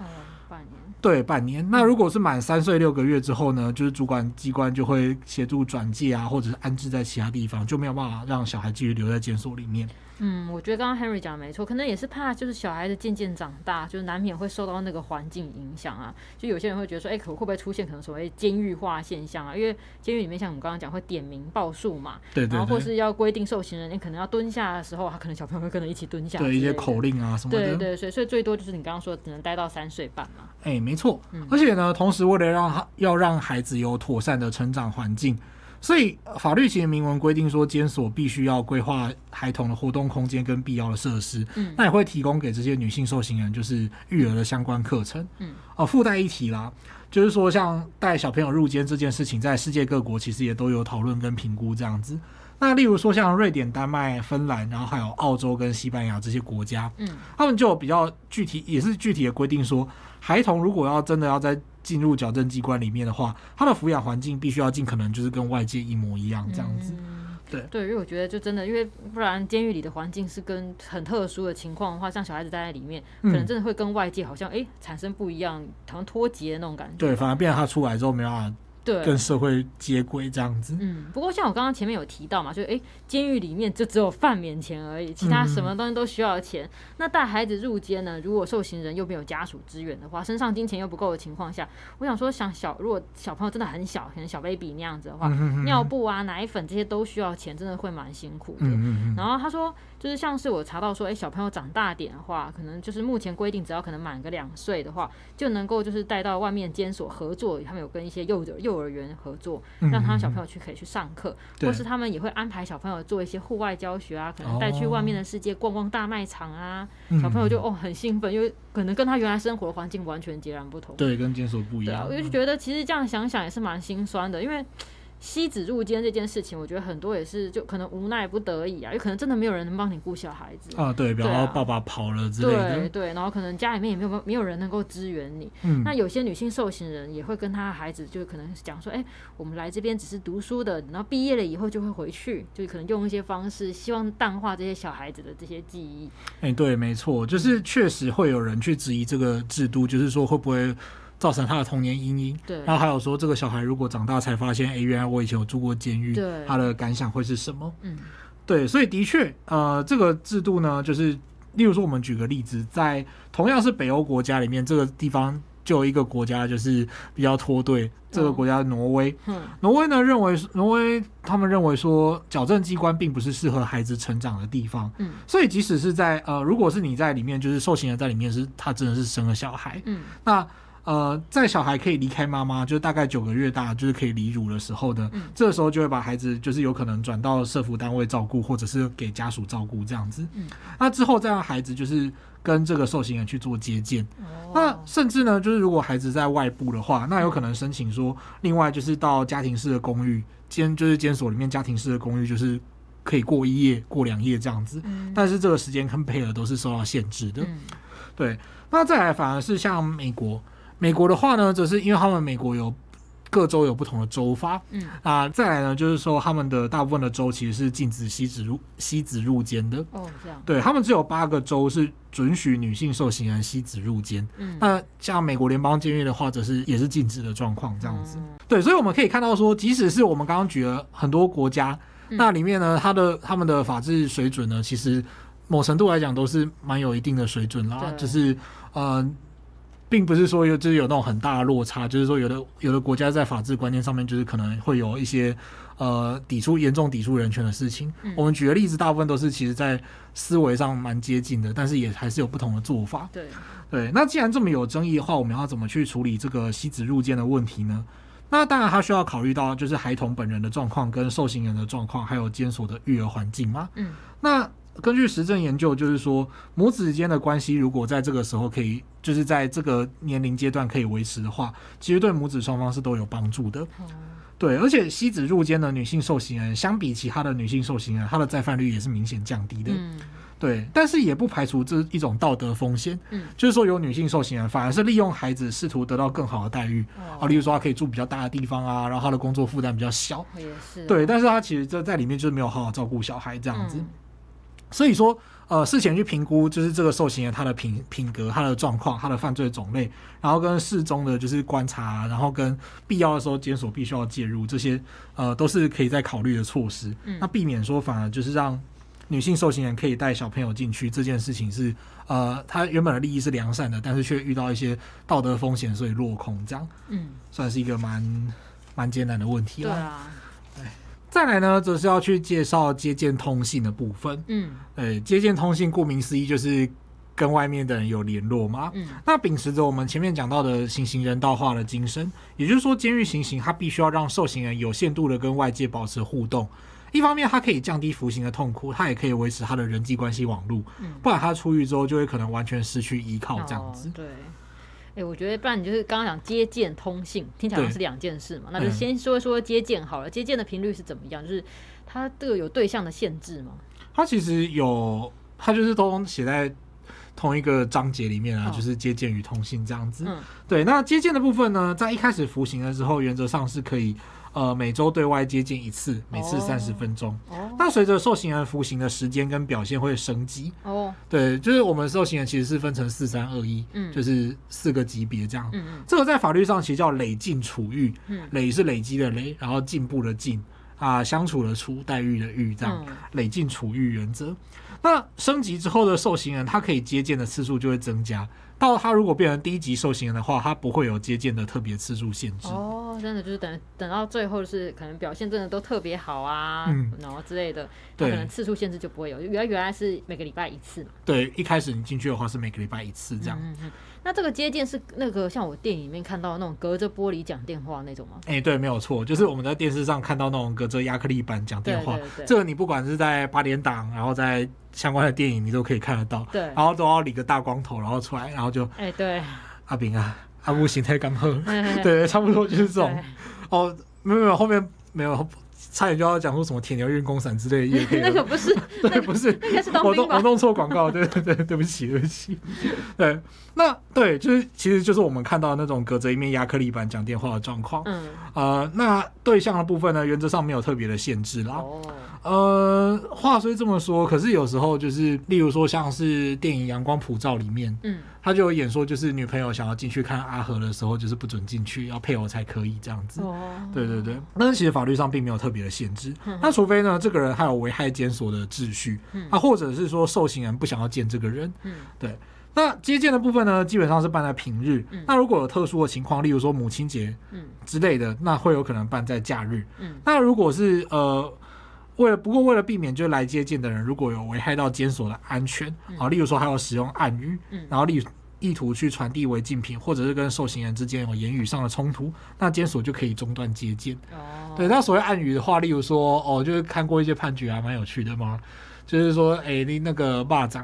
对，半年。那如果是满三岁六个月之后呢，就是主管机关就会协助转介啊，或者是安置在其他地方，就没有办法让小孩继续留在监所里面。嗯，我觉得刚刚 Henry 讲的没错，可能也是怕就是小孩子渐渐长大，就是难免会受到那个环境影响啊。就有些人会觉得说，哎，可会不会出现可能所谓监狱化现象啊？因为监狱里面像我们刚刚讲会点名报数嘛，对，然后或是要规定受刑人你可能要蹲下的时候，他可能小朋友会跟着一起蹲下，对一些口令啊什么的。对对，所以所以最多就是你刚刚说只能待到三岁半嘛。哎，没错，嗯、而且呢，同时为了让他要让孩子有妥善的成长环境。所以法律其实明文规定说，监所必须要规划孩童的活动空间跟必要的设施。嗯，那也会提供给这些女性受刑人，就是育儿的相关课程。嗯，哦，附带一提啦，就是说像带小朋友入监这件事情，在世界各国其实也都有讨论跟评估这样子。那例如说像瑞典、丹麦、芬兰，然后还有澳洲跟西班牙这些国家，嗯，他们就有比较具体，也是具体的规定说，孩童如果要真的要在进入矫正机关里面的话，他的抚养环境必须要尽可能就是跟外界一模一样这样子。嗯、对对，因为我觉得就真的，因为不然监狱里的环境是跟很特殊的情况的话，像小孩子待在里面，可能真的会跟外界好像哎、欸、产生不一样，好像脱节的那种感觉。对，反而变成他出来之后没办法。对，跟社会接轨这样子。嗯，不过像我刚刚前面有提到嘛，就哎，监狱里面就只有饭免钱而已，其他什么东西都需要钱。嗯、那带孩子入监呢？如果受刑人又没有家属支援的话，身上金钱又不够的情况下，我想说，想小如果小朋友真的很小，可能小 baby 那样子的话，尿布啊、奶粉这些都需要钱，真的会蛮辛苦的。然后他说。就是像是我查到说，哎、欸，小朋友长大点的话，可能就是目前规定，只要可能满个两岁的话，就能够就是带到外面监所合作，他们有跟一些幼儿幼儿园合作，让他小朋友去可以去上课，嗯、或是他们也会安排小朋友做一些户外教学啊，可能带去外面的世界逛逛大卖场啊，哦、小朋友就哦很兴奋，因为可能跟他原来生活的环境完全截然不同，对，跟监所不一样。啊、我就觉得其实这样想想也是蛮心酸的，因为。吸子入监这件事情，我觉得很多也是就可能无奈不得已啊，有可能真的没有人能帮你顾小孩子啊，对，比方说爸爸跑了之类的，对对，然后可能家里面也没有没有人能够支援你。嗯，那有些女性受刑人也会跟她孩子，就可能讲说，哎、欸，我们来这边只是读书的，然后毕业了以后就会回去，就可能用一些方式，希望淡化这些小孩子的这些记忆。哎、欸，对，没错，就是确实会有人去质疑这个制度，就是说会不会。造成他的童年阴影。对，然后还有说，这个小孩如果长大才发现，哎，原来我以前有住过监狱，对，他的感想会是什么？嗯，对，所以的确，呃，这个制度呢，就是，例如说，我们举个例子，在同样是北欧国家里面，这个地方就有一个国家就是比较脱队，这个国家挪威，嗯，挪威呢认为，挪威他们认为说，矫正机关并不是适合孩子成长的地方，嗯，所以即使是在呃，如果是你在里面，就是受刑人在里面是，他真的是生了小孩，嗯，那。呃，在小孩可以离开妈妈，就是大概九个月大，就是可以离乳的时候的，嗯、这个时候就会把孩子，就是有可能转到社福单位照顾，或者是给家属照顾这样子。嗯、那之后再让孩子就是跟这个受刑人去做接见。哦、那甚至呢，就是如果孩子在外部的话，那有可能申请说，另外就是到家庭式的公寓，监就是监所里面家庭式的公寓，就是可以过一夜、过两夜这样子。嗯、但是这个时间跟配额都是受到限制的。嗯、对，那再来反而是像美国。美国的话呢，则是因为他们美国有各州有不同的州法，嗯。啊，再来呢，就是说他们的大部分的州其实是禁止吸子入吸子入监的，哦，这样，对他们只有八个州是准许女性受刑人吸子入监，嗯，那像美国联邦监狱的话，则是也是禁止的状况，这样子，嗯、对，所以我们可以看到说，即使是我们刚刚举了很多国家，嗯、那里面呢，它的他们的法治水准呢，其实某程度来讲都是蛮有一定的水准啦，对。就是呃。并不是说有就是有那种很大的落差，就是说有的有的国家在法治观念上面就是可能会有一些呃抵触严重抵触人权的事情。嗯、我们举的例子大部分都是其实在思维上蛮接近的，但是也还是有不同的做法。对对，那既然这么有争议的话，我们要怎么去处理这个吸子入监的问题呢？那当然，他需要考虑到就是孩童本人的状况、跟受刑人的状况，还有监所的育儿环境嘛。嗯，那。根据实证研究，就是说母子之间的关系，如果在这个时候可以，就是在这个年龄阶段可以维持的话，其实对母子双方是都有帮助的。嗯、对，而且吸子入监的女性受刑人，相比其他的女性受刑人，她的再犯率也是明显降低的。嗯、对，但是也不排除这一种道德风险。嗯，就是说有女性受刑人反而是利用孩子试图得到更好的待遇，啊、哦，例如说他可以住比较大的地方啊，然后她的工作负担比较小。也是。对，但是她其实这在里面就是没有好好照顾小孩这样子。嗯所以说，呃，事前去评估就是这个受刑人他的品品格、他的状况、他的犯罪种类，然后跟事中的就是观察，然后跟必要的时候监所必须要介入，这些呃都是可以再考虑的措施。嗯，那避免说反而就是让女性受刑人可以带小朋友进去这件事情是呃，他原本的利益是良善的，但是却遇到一些道德风险，所以落空，这样，嗯，算是一个蛮蛮艰难的问题了。对啊。再来呢，则是要去介绍接见通信的部分。嗯，呃，接见通信顾名思义就是跟外面的人有联络嘛。嗯，那秉持着我们前面讲到的行刑人道化的精神，也就是说，监狱行刑它必须要让受刑人有限度的跟外界保持互动。一方面，它可以降低服刑的痛苦，它也可以维持他的人际关系网络。嗯，不然他出狱之后就会可能完全失去依靠，这样子。哦，对。哎、欸，我觉得不然你就是刚刚讲接见通信，听起来是两件事嘛，那就先说一说接见好了。接见的频率是怎么样？就是它这个有对象的限制吗？它其实有，它就是都写在同一个章节里面啊，哦、就是接见与通信这样子。嗯、对，那接见的部分呢，在一开始服刑的时候，原则上是可以。呃，每周对外接见一次，每次三十分钟。哦，那随着受刑人服刑的时间跟表现会升级。哦，对，就是我们受刑人其实是分成四三二一，嗯，就是四个级别这样。嗯嗯，这个在法律上其实叫累进处遇。嗯，累是累积的累，然后进步的进啊，相处的处，待遇的遇，这样累进处遇原则。那升级之后的受刑人，他可以接见的次数就会增加。到他如果变成低级受刑人的话，他不会有接见的特别次数限制。哦，真的就是等等到最后是可能表现真的都特别好啊，嗯，然后之类的，它，可能次数限制就不会有。原来原来是每个礼拜一次嘛。对，一开始你进去的话是每个礼拜一次这样。嗯嗯。那这个接见是那个像我电影里面看到的那种隔着玻璃讲电话那种吗？哎、欸，对，没有错，就是我们在电视上看到那种隔着亚克力板讲电话。这个你不管是在八点档，然后在相关的电影，你都可以看得到。对。然后都要理个大光头，然后出来，然后就哎、欸，对，阿炳啊，阿木形态刚喝，对，差不多就是这种。哦，没有没有，后面没有。差点就要讲出什么铁牛运功伞之类的 那个不是，对，不是，应该是当？我弄我弄错广告，对对对，对不起对不起。对，那对，就是其实就是我们看到的那种隔着一面亚克力板讲电话的状况。嗯，呃，那对象的部分呢，原则上没有特别的限制啦。哦。呃，话虽这么说，可是有时候就是，例如说像是电影《阳光普照》里面，嗯，他就有演说，就是女朋友想要进去看阿和的时候，就是不准进去，要配偶才可以这样子。哦，对对对。但是其实法律上并没有特别的限制，那除非呢，这个人还有危害监所的秩序，嗯，啊，或者是说受刑人不想要见这个人，嗯，对。那接见的部分呢，基本上是办在平日。嗯，那如果有特殊的情况，例如说母亲节，嗯之类的，那会有可能办在假日。嗯，那如果是呃。为了不过为了避免就来接见的人如果有危害到监所的安全啊，例如说还有使用暗语，然后例意图去传递违禁品，或者是跟受刑人之间有言语上的冲突，那监所就可以中断接见。哦，对，那所谓暗语的话，例如说哦，就是看过一些判决还蛮有趣的嘛。就是说，哎、欸，你那个蚂蚱，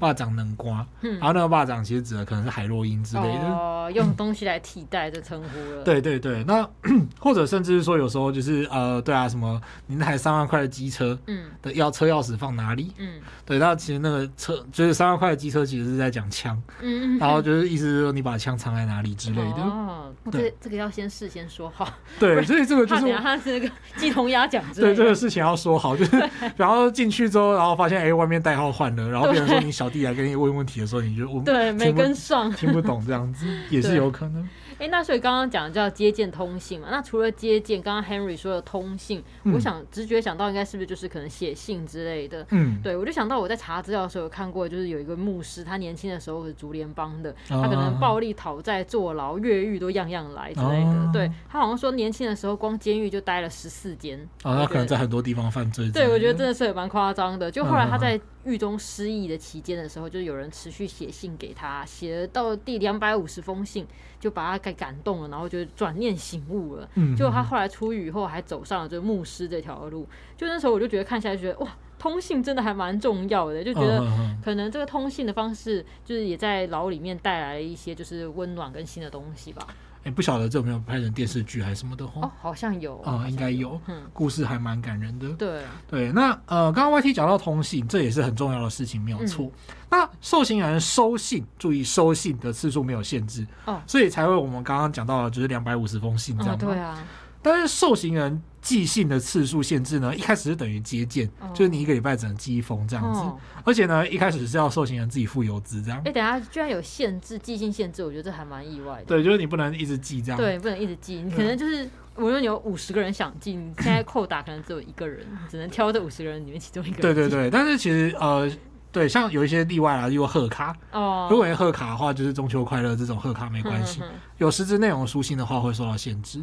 蚂蚱能刮，然后那个蚂蚱其实指的可能是海洛因之类的，哦，用东西来替代这称呼了。对对对，那 或者甚至是说，有时候就是呃，对啊，什么你那台三万块的机车，嗯，的要车钥匙放哪里？嗯，对，那其实那个车就是三万块的机车，其实是在讲枪，嗯，然后就是意思是说你把枪藏在哪里之类的。哦，对，这个要先事先说好。对，所以这个就是他是那个鸡同鸭讲。对，这个事情要说好，就是 然后进去之后。然后发现哎，外面代号换了，然后别人说你小弟来跟你问问题的时候，你就我对没跟上，听不懂这样子也是有可能。哎，那所以刚刚讲的叫接见通信嘛？那除了接见，刚刚 Henry 说的通信，嗯、我想直觉想到应该是不是就是可能写信之类的？嗯，对，我就想到我在查资料的时候有看过，就是有一个牧师，他年轻的时候是竹联帮的，他可能暴力讨债、坐牢、越狱都样样来之类的。啊、对，他好像说年轻的时候光监狱就待了十四间。啊，他可能在很多地方犯罪。对，我觉得真的是也蛮夸张的。就后来他在。狱中失忆的期间的时候，就有人持续写信给他，写了到第两百五十封信，就把他给感动了，然后就转念醒悟了。嗯，就他后来出狱以后，还走上了这牧师这条路。就那时候，我就觉得看下来，觉得哇，通信真的还蛮重要的，就觉得可能这个通信的方式，就是也在牢里面带来了一些就是温暖跟新的东西吧。哎，不晓得这有没有拍成电视剧还是什么的哦，好像有啊，应该有，嗯，故事还蛮感人的。对对，那呃，刚刚 YT 讲到通信，这也是很重要的事情，没有错。嗯、那受刑人收信，注意收信的次数没有限制哦，所以才会我们刚刚讲到的就是两百五十封信这样。哦、对啊，但是受刑人寄信的次数限制呢，一开始是等于接见，哦、就是你一个礼拜只能寄一封这样子。哦、而且呢，一开始是要受刑人自己付邮资这样。哎、欸，等下居然有限制寄信限制，我觉得这还蛮意外的。对，就是你不能一直寄这样。对，不能一直寄，你可能就是，嗯、无论有五十个人想寄，你现在扣打可能只有一个人，只能挑这五十个人里面其中一个人。对对对，但是其实呃。对，像有一些例外啊，例如贺卡。哦。如果有贺卡的话，就是中秋快乐这种贺卡没关系。有实质内容的书信的话，会受到限制。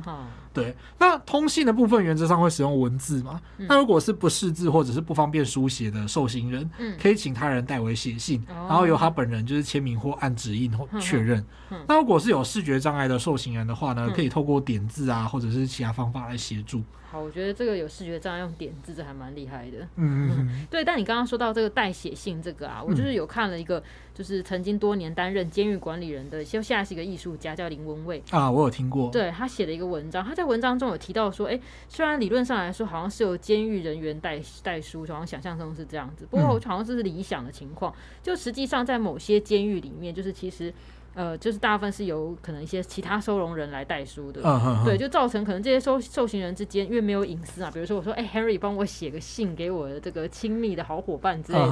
对。那通信的部分原则上会使用文字嘛？那如果是不识字或者是不方便书写的受刑人，可以请他人代为写信，然后由他本人就是签名或按指印或确认。那如果是有视觉障碍的受刑人的话呢，可以透过点字啊，或者是其他方法来协助。我觉得这个有视觉障碍用点字，这还蛮厉害的。嗯嗯，对。但你刚刚说到这个代写信这个啊，我就是有看了一个，就是曾经多年担任监狱管理人的，就现在是一个艺术家，叫林文蔚啊，我有听过。对，他写了一个文章，他在文章中有提到说，哎，虽然理论上来说好像是由监狱人员代代书，好像想象中是这样子，不过好像这是理想的情况。就实际上在某些监狱里面，就是其实。呃，就是大部分是由可能一些其他收容人来代书的，对，就造成可能这些受受刑人之间因为没有隐私啊，比如说我说，哎、欸、，Henry 帮我写个信给我的这个亲密的好伙伴之类的，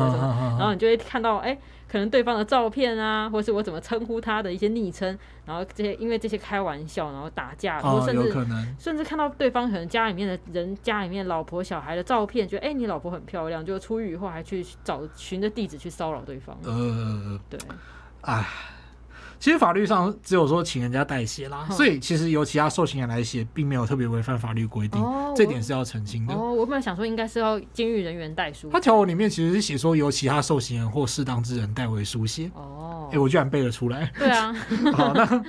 然后你就会看到，哎、欸，可能对方的照片啊，或是我怎么称呼他的一些昵称，然后这些因为这些开玩笑，然后打架，然后甚至、哦、甚至看到对方可能家里面的人家里面老婆小孩的照片，觉得哎、欸，你老婆很漂亮，就出狱以后还去找寻着地址去骚扰对方，呃，对，哎。其实法律上只有说请人家代写啦，所以其实由其他受刑人来写，并没有特别违反法律规定，这点是要澄清的。哦，我本来想说应该是要监狱人员代书。他条文里面其实是写说由其他受刑人或适当之人代为书写。哦，哎，我居然背了出来。对啊，好，那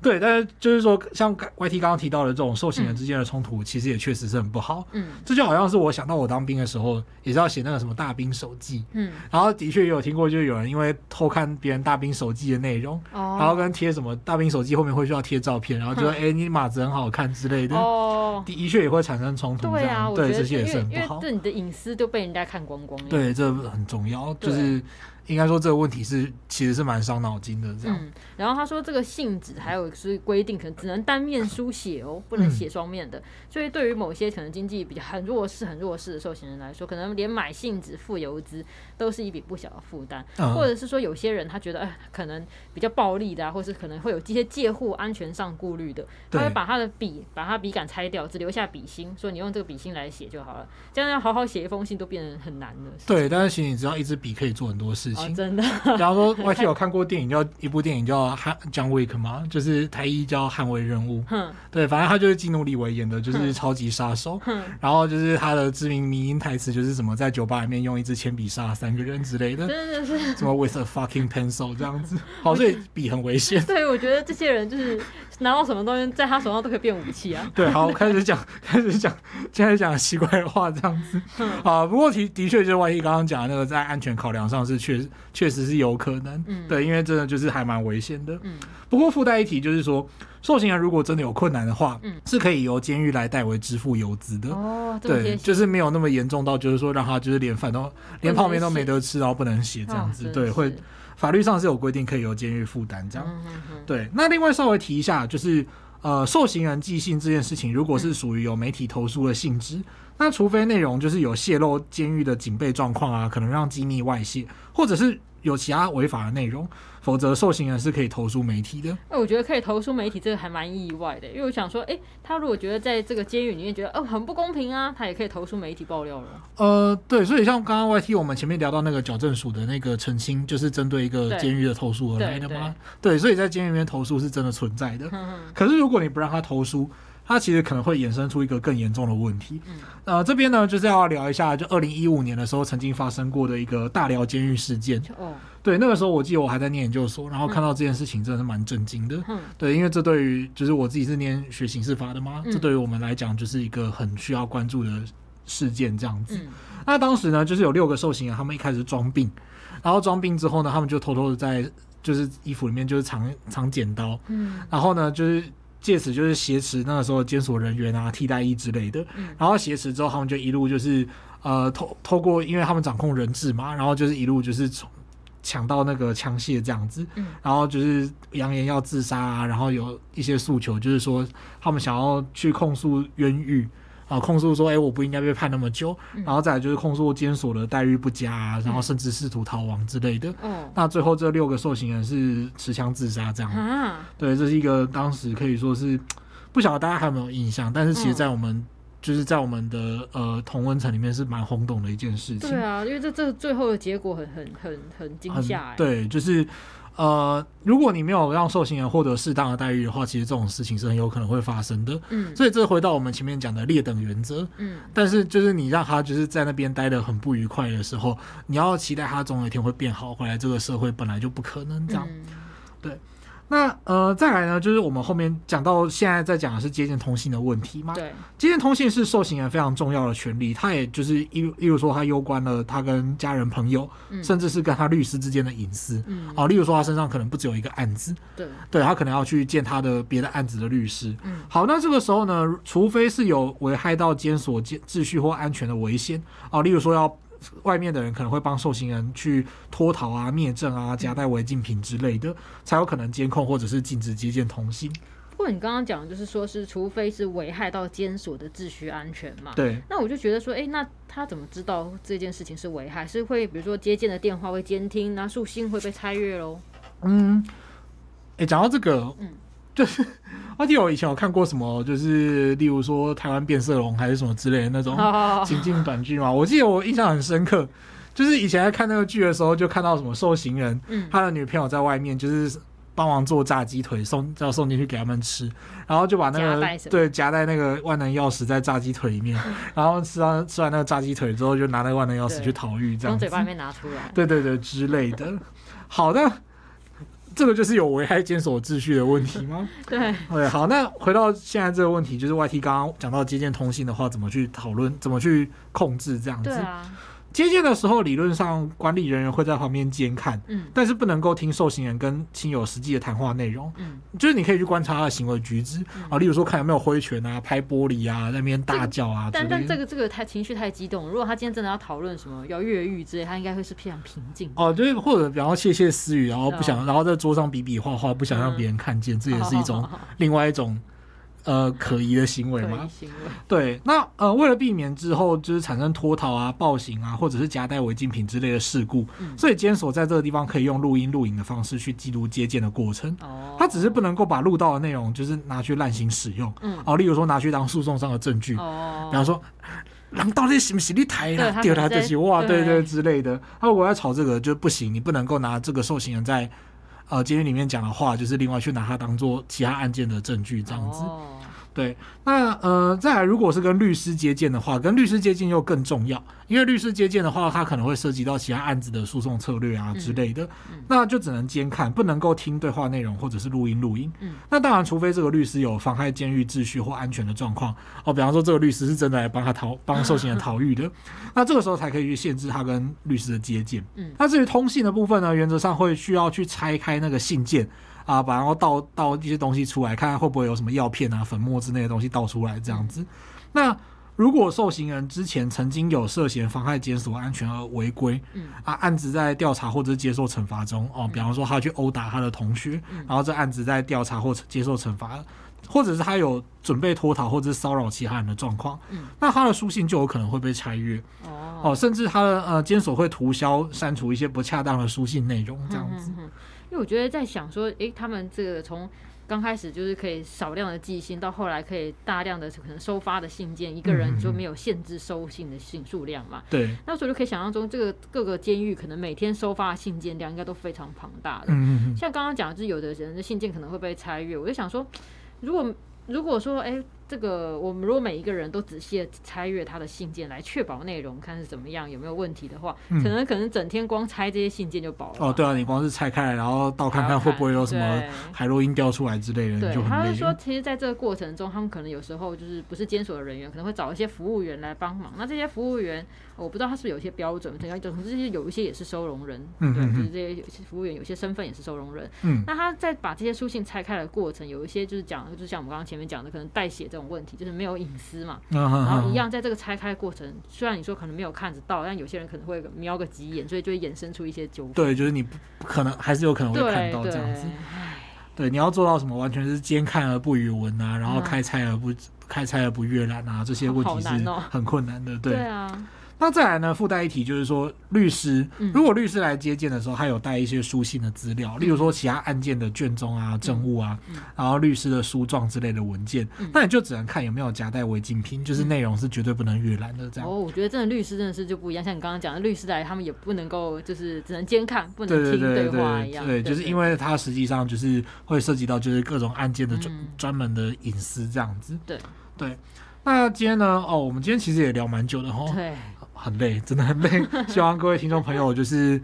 对，但是就是说，像 YT 刚刚提到的这种受刑人之间的冲突，其实也确实是很不好。嗯，这就好像是我想到我当兵的时候，也是要写那个什么大兵手记。嗯，然后的确也有听过，就是有人因为偷看别人大兵手记的内容。哦。然后跟贴什么大屏手机后面会需要贴照片，然后就说哎、你码子很好看之类的，哦，的确也会产生冲突。对啊，对，这些也是很不好，对你的隐私都被人家看光光。对，这很重要，就是。应该说这个问题是其实是蛮伤脑筋的，这样。嗯，然后他说这个信纸还有是规定，可能只能单面书写哦，不能写双面的。嗯、所以对于某些可能经济比较很弱势、很弱势的受刑人来说，可能连买信纸、付邮资都是一笔不小的负担。嗯、或者是说有些人他觉得哎，可能比较暴力的啊，或是可能会有这些借户安全上顾虑的，他会把他的笔把他笔杆拆掉，只留下笔芯，说你用这个笔芯来写就好了。这样要好好写一封信都变得很难了。对，但是其实你只要一支笔可以做很多事。哦、真的，假如说 YT 有看过电影叫一部电影叫《捍 John Wick》吗？就是台译叫《捍卫任务》。嗯，对，反正他就是基努里维演的，就是超级杀手。嗯，然后就是他的知名名音台词就是什么在酒吧里面用一支铅笔杀三个人之类的。真的是什么 with a fucking pencil 这样子。好，所以笔很危险。对，我觉得这些人就是拿到什么东西在他手上都可以变武器啊。对，好，开始讲，开始讲，现在讲奇怪的话这样子。啊，不过的的确就是万一刚刚讲的那个在安全考量上是确实。确实是有可能，嗯，对，因为真的就是还蛮危险的，嗯。不过附带一提，就是说，受刑人如果真的有困难的话，嗯，是可以由监狱来代为支付邮资的，哦，对，就是没有那么严重到，就是说让他就是连饭都连泡面都没得吃，然后不能写这样子，对，会法律上是有规定可以由监狱负担这样，对。那另外稍微提一下，就是呃，受刑人寄信这件事情，如果是属于有媒体投诉的性质。那除非内容就是有泄露监狱的警备状况啊，可能让机密外泄，或者是有其他违法的内容，否则受刑人是可以投诉媒体的。那我觉得可以投诉媒体，这个还蛮意外的，因为我想说，哎、欸，他如果觉得在这个监狱里面觉得，哦、呃，很不公平啊，他也可以投诉媒体爆料了。呃，对，所以像刚刚 YT 我们前面聊到那个矫正署的那个澄清，就是针对一个监狱的投诉而来的吗？对，所以在监狱里面投诉是真的存在的。嗯、哼可是如果你不让他投诉，它其实可能会衍生出一个更严重的问题。嗯，呃，这边呢就是要聊一下，就二零一五年的时候曾经发生过的一个大寮监狱事件。哦，对，那个时候我记得我还在念研究所，然后看到这件事情真的是蛮震惊的。嗯，对，因为这对于就是我自己是念学刑事法的嘛，嗯，这对于我们来讲就是一个很需要关注的事件这样子。嗯，那当时呢，就是有六个受刑人，他们一开始装病，然后装病之后呢，他们就偷偷的在就是衣服里面就是藏藏剪刀。嗯，然后呢就是。借此就是挟持那个时候监所人员啊、替代役之类的，嗯、然后挟持之后，他们就一路就是呃透透过，因为他们掌控人质嘛，然后就是一路就是从抢到那个枪械这样子，嗯，然后就是扬言要自杀啊，然后有一些诉求，就是说他们想要去控诉冤狱。啊，控诉说，哎、欸，我不应该被判那么久，嗯、然后再来就是控诉监所的待遇不佳，啊，然后甚至试图逃亡之类的。嗯，那最后这六个受刑人是持枪自杀，这样。啊，对，这是一个当时可以说是不晓得大家还有没有印象，但是其实，在我们、嗯、就是在我们的呃同温层里面是蛮轰动的一件事情。对啊，因为这这最后的结果很很很很惊吓。对，就是。呃，如果你没有让受刑人获得适当的待遇的话，其实这种事情是很有可能会发生的。嗯，所以这回到我们前面讲的劣等原则。嗯，但是就是你让他就是在那边待得很不愉快的时候，你要期待他总有一天会变好回来，这个社会本来就不可能这样。嗯、对。那呃，再来呢，就是我们后面讲到现在在讲的是接见通信的问题嘛。对，接见通信是受刑人非常重要的权利，他也就是例例如说，他攸关了他跟家人朋友，嗯、甚至是跟他律师之间的隐私。嗯，哦，例如说他身上可能不只有一个案子，对，对他可能要去见他的别的案子的律师。嗯，好，那这个时候呢，除非是有危害到监所秩序或安全的危险，哦，例如说要。外面的人可能会帮受刑人去脱逃啊、灭证啊、夹带违禁品之类的，才有可能监控或者是禁止接见通信。不过你刚刚讲的就是说，是除非是危害到监所的秩序安全嘛？对。那我就觉得说，哎、欸，那他怎么知道这件事情是危害？是会比如说接见的电话会监听，那树信会被拆阅喽？嗯，哎、欸，讲到这个，嗯。就是，而且我以前有看过什么，就是例如说台湾变色龙还是什么之类的那种情境短剧嘛。我记得我印象很深刻，就是以前在看那个剧的时候，就看到什么受刑人，他的女朋友在外面就是帮忙做炸鸡腿，送要送进去给他们吃，然后就把那个对夹在那个万能钥匙在炸鸡腿里面，然后吃完吃完那个炸鸡腿之后，就拿那个万能钥匙去逃狱，这样从嘴巴里面拿出来，对对对之类的。好的。这个就是有危害监守秩序的问题吗？对 对，好，那回到现在这个问题，就是 YT 刚刚讲到接见通信的话，怎么去讨论，怎么去控制这样子？接见的时候，理论上管理人员会在旁边监看，嗯，但是不能够听受刑人跟亲友实际的谈话内容，嗯，就是你可以去观察他的行为举止啊，例如说看有没有挥拳啊、拍玻璃啊、在那边大叫啊。但但这个这个太情绪太激动，如果他今天真的要讨论什么要越狱之类，他应该会是非常平静。哦，就是或者比方窃窃私语，然后不想，然后在桌上比比划划，不想让别人看见，这也是一种 另外一种。呃，可疑的行为吗？为对，那呃，为了避免之后就是产生脱逃啊、暴行啊，或者是夹带违禁品之类的事故，嗯、所以监所在这个地方可以用录音录影的方式去记录接见的过程。哦，他只是不能够把录到的内容就是拿去滥行使用。嗯，哦，例如说拿去当诉讼上的证据。哦，比方说，人到底是不是你抬了，丢他这些哇，对对之类的。他如果要吵这个就不行，你不能够拿这个受刑人在呃监狱里面讲的话，就是另外去拿它当做其他案件的证据这样子。对，那呃，再来，如果是跟律师接见的话，跟律师接见又更重要，因为律师接见的话，他可能会涉及到其他案子的诉讼策略啊之类的，嗯嗯、那就只能监看，不能够听对话内容或者是录音录音。嗯，那当然，除非这个律师有妨害监狱秩序或安全的状况，哦，比方说这个律师是真的来帮他逃，帮受刑人逃狱的，那这个时候才可以去限制他跟律师的接见。嗯，那至于通信的部分呢，原则上会需要去拆开那个信件。啊，把然后倒倒一些东西出来，看看会不会有什么药片啊、粉末之类的东西倒出来这样子。那如果受刑人之前曾经有涉嫌妨害监所安全而违规，嗯啊，案子在调查或者接受惩罚中哦，比方说他去殴打他的同学，然后这案子在调查或接受惩罚，或者是他有准备脱逃或者是骚扰其他人的状况，嗯，那他的书信就有可能会被拆阅哦，甚至他的呃监所会涂销删除一些不恰当的书信内容这样子。因为我觉得在想说，诶，他们这个从刚开始就是可以少量的寄信，到后来可以大量的可能收发的信件，一个人就没有限制收信的信数量嘛？对。那时候就可以想象中，这个各个监狱可能每天收发的信件量应该都非常庞大的。嗯。像刚刚讲的，就是有的人的信件可能会被拆阅，我就想说，如果如果说，诶。这个我们如果每一个人都仔细的拆阅他的信件来确保内容，看是怎么样，有没有问题的话，嗯、可能可能整天光拆这些信件就饱了。哦，对啊，你光是拆开来，然后倒看看会不会有什么海洛因掉出来之类的，对，就很累。他是说，其实在这个过程中，他们可能有时候就是不是监所的人员，可能会找一些服务员来帮忙。那这些服务员，我不知道他是不是有一些标准，等下总之这些有一些也是收容人，嗯、对，就是这些有些服务员有些身份也是收容人。嗯，那他在把这些书信拆开的过程，有一些就是讲，就像我们刚刚前面讲的，可能带血证这种问题，就是没有隐私嘛。然后一样在这个拆开过程，虽然你说可能没有看得到，但有些人可能会瞄个几眼，所以就会衍生出一些纠纷。对，就是你不可能还是有可能会看到这样子。对，你要做到什么？完全是兼看而不语文啊，然后开拆而不开拆而不阅览啊，这些问题是很困难的。对，对啊。那再来呢？附带一提就是说，律师如果律师来接见的时候，他有带一些书信的资料，例如说其他案件的卷宗啊、证物啊，然后律师的书状之类的文件，那你就只能看有没有夹带违禁品，就是内容是绝对不能阅览的。这样哦，我觉得真的律师真的是就不一样，像你刚刚讲的，律师来他们也不能够就是只能监看，不能听对话一样。对，就是因为他实际上就是会涉及到就是各种案件的专专门的隐私这样子。对对。那今天呢？哦，我们今天其实也聊蛮久的哈。对。很累，真的很累。希望各位听众朋友就是。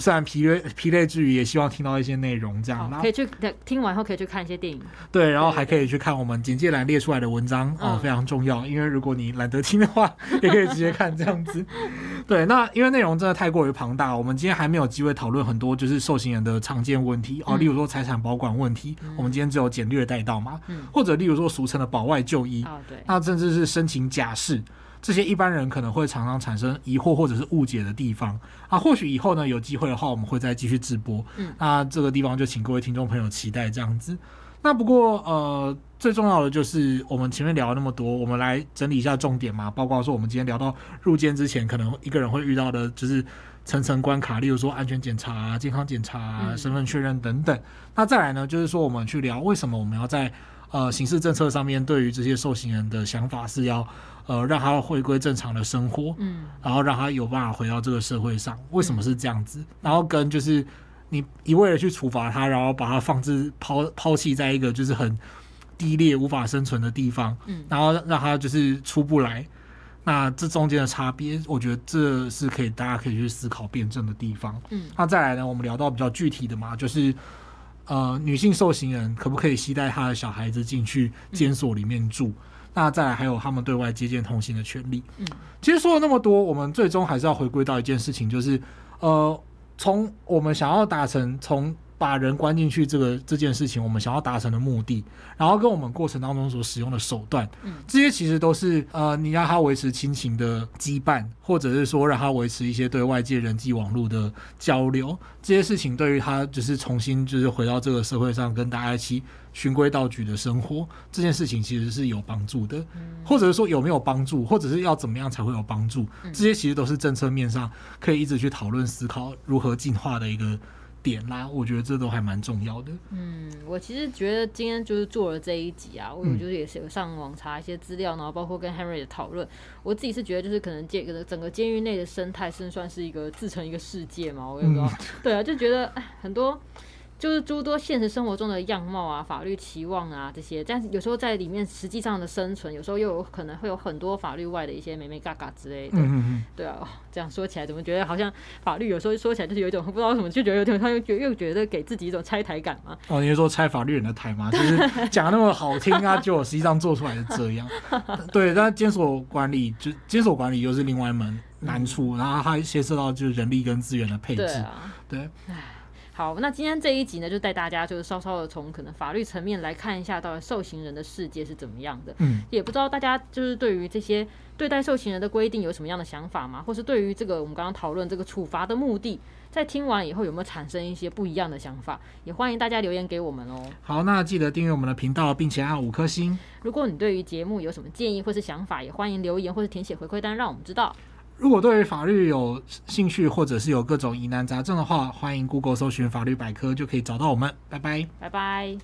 虽然疲累疲累之余，也希望听到一些内容，这样可以去听完后可以去看一些电影，对，然后还可以去看我们简介栏列出来的文章哦、呃，非常重要。因为如果你懒得听的话，也可以直接看这样子。对，那因为内容真的太过于庞大，我们今天还没有机会讨论很多就是受刑人的常见问题哦，例如说财产保管问题，我们今天只有简略带到嘛，或者例如说俗称的保外就医，那甚至是申请假释。这些一般人可能会常常产生疑惑或者是误解的地方啊，或许以后呢有机会的话，我们会再继续直播。嗯，那这个地方就请各位听众朋友期待这样子。那不过呃，最重要的就是我们前面聊了那么多，我们来整理一下重点嘛，包括说我们今天聊到入监之前可能一个人会遇到的就是层层关卡，例如说安全检查啊、健康检查啊、身份确认等等。那再来呢，就是说我们去聊为什么我们要在呃刑事政策上面对于这些受刑人的想法是要。呃，让他回归正常的生活，嗯，然后让他有办法回到这个社会上。为什么是这样子？然后跟就是你一味的去处罚他，然后把他放置抛抛弃在一个就是很低劣、无法生存的地方，嗯，然后让他就是出不来。那这中间的差别，我觉得这是可以大家可以去思考辩证的地方。嗯，那再来呢，我们聊到比较具体的嘛，就是呃，女性受刑人可不可以携带她的小孩子进去监所里面住？那再来还有他们对外接见通信的权利。嗯，其实说了那么多，我们最终还是要回归到一件事情，就是呃，从我们想要达成从。把人关进去这个这件事情，我们想要达成的目的，然后跟我们过程当中所使用的手段，嗯，这些其实都是呃，你让他维持亲情的羁绊，或者是说让他维持一些对外界人际网络的交流，这些事情对于他就是重新就是回到这个社会上跟大家一起循规蹈矩的生活，这件事情其实是有帮助的，或者是说有没有帮助，或者是要怎么样才会有帮助，这些其实都是政策面上可以一直去讨论思考如何进化的一个。点啦，我觉得这都还蛮重要的。嗯，我其实觉得今天就是做了这一集啊，我就是也是有上网查一些资料，然后包括跟 Henry 的讨论。我自己是觉得，就是可能监整个监狱内的生态，是算是一个自成一个世界嘛。我也不知道，对啊，就觉得哎，很多。就是诸多现实生活中的样貌啊，法律期望啊这些，但是有时候在里面实际上的生存，有时候又有可能会有很多法律外的一些美美嘎嘎之类的。嗯嗯对啊，这样说起来，怎么觉得好像法律有时候说起来就是有一种不知道为什么就觉得有点，他又觉又觉得给自己一种拆台感嘛。哦，你是说拆法律人的台吗？就是讲那么好听啊，就实际上做出来是这样。对，但监所管理就监所管理又是另外一门难处，嗯、然后它牵涉到就是人力跟资源的配置。对啊。对。好，那今天这一集呢，就带大家就是稍稍的从可能法律层面来看一下，到底受刑人的世界是怎么样的。嗯，也不知道大家就是对于这些对待受刑人的规定有什么样的想法吗？或是对于这个我们刚刚讨论这个处罚的目的，在听完以后有没有产生一些不一样的想法？也欢迎大家留言给我们哦。好，那记得订阅我们的频道，并且按五颗星。如果你对于节目有什么建议或是想法，也欢迎留言或是填写回馈单，让我们知道。如果对于法律有兴趣，或者是有各种疑难杂症的话，欢迎 Google 搜寻法律百科，就可以找到我们。拜拜，拜拜。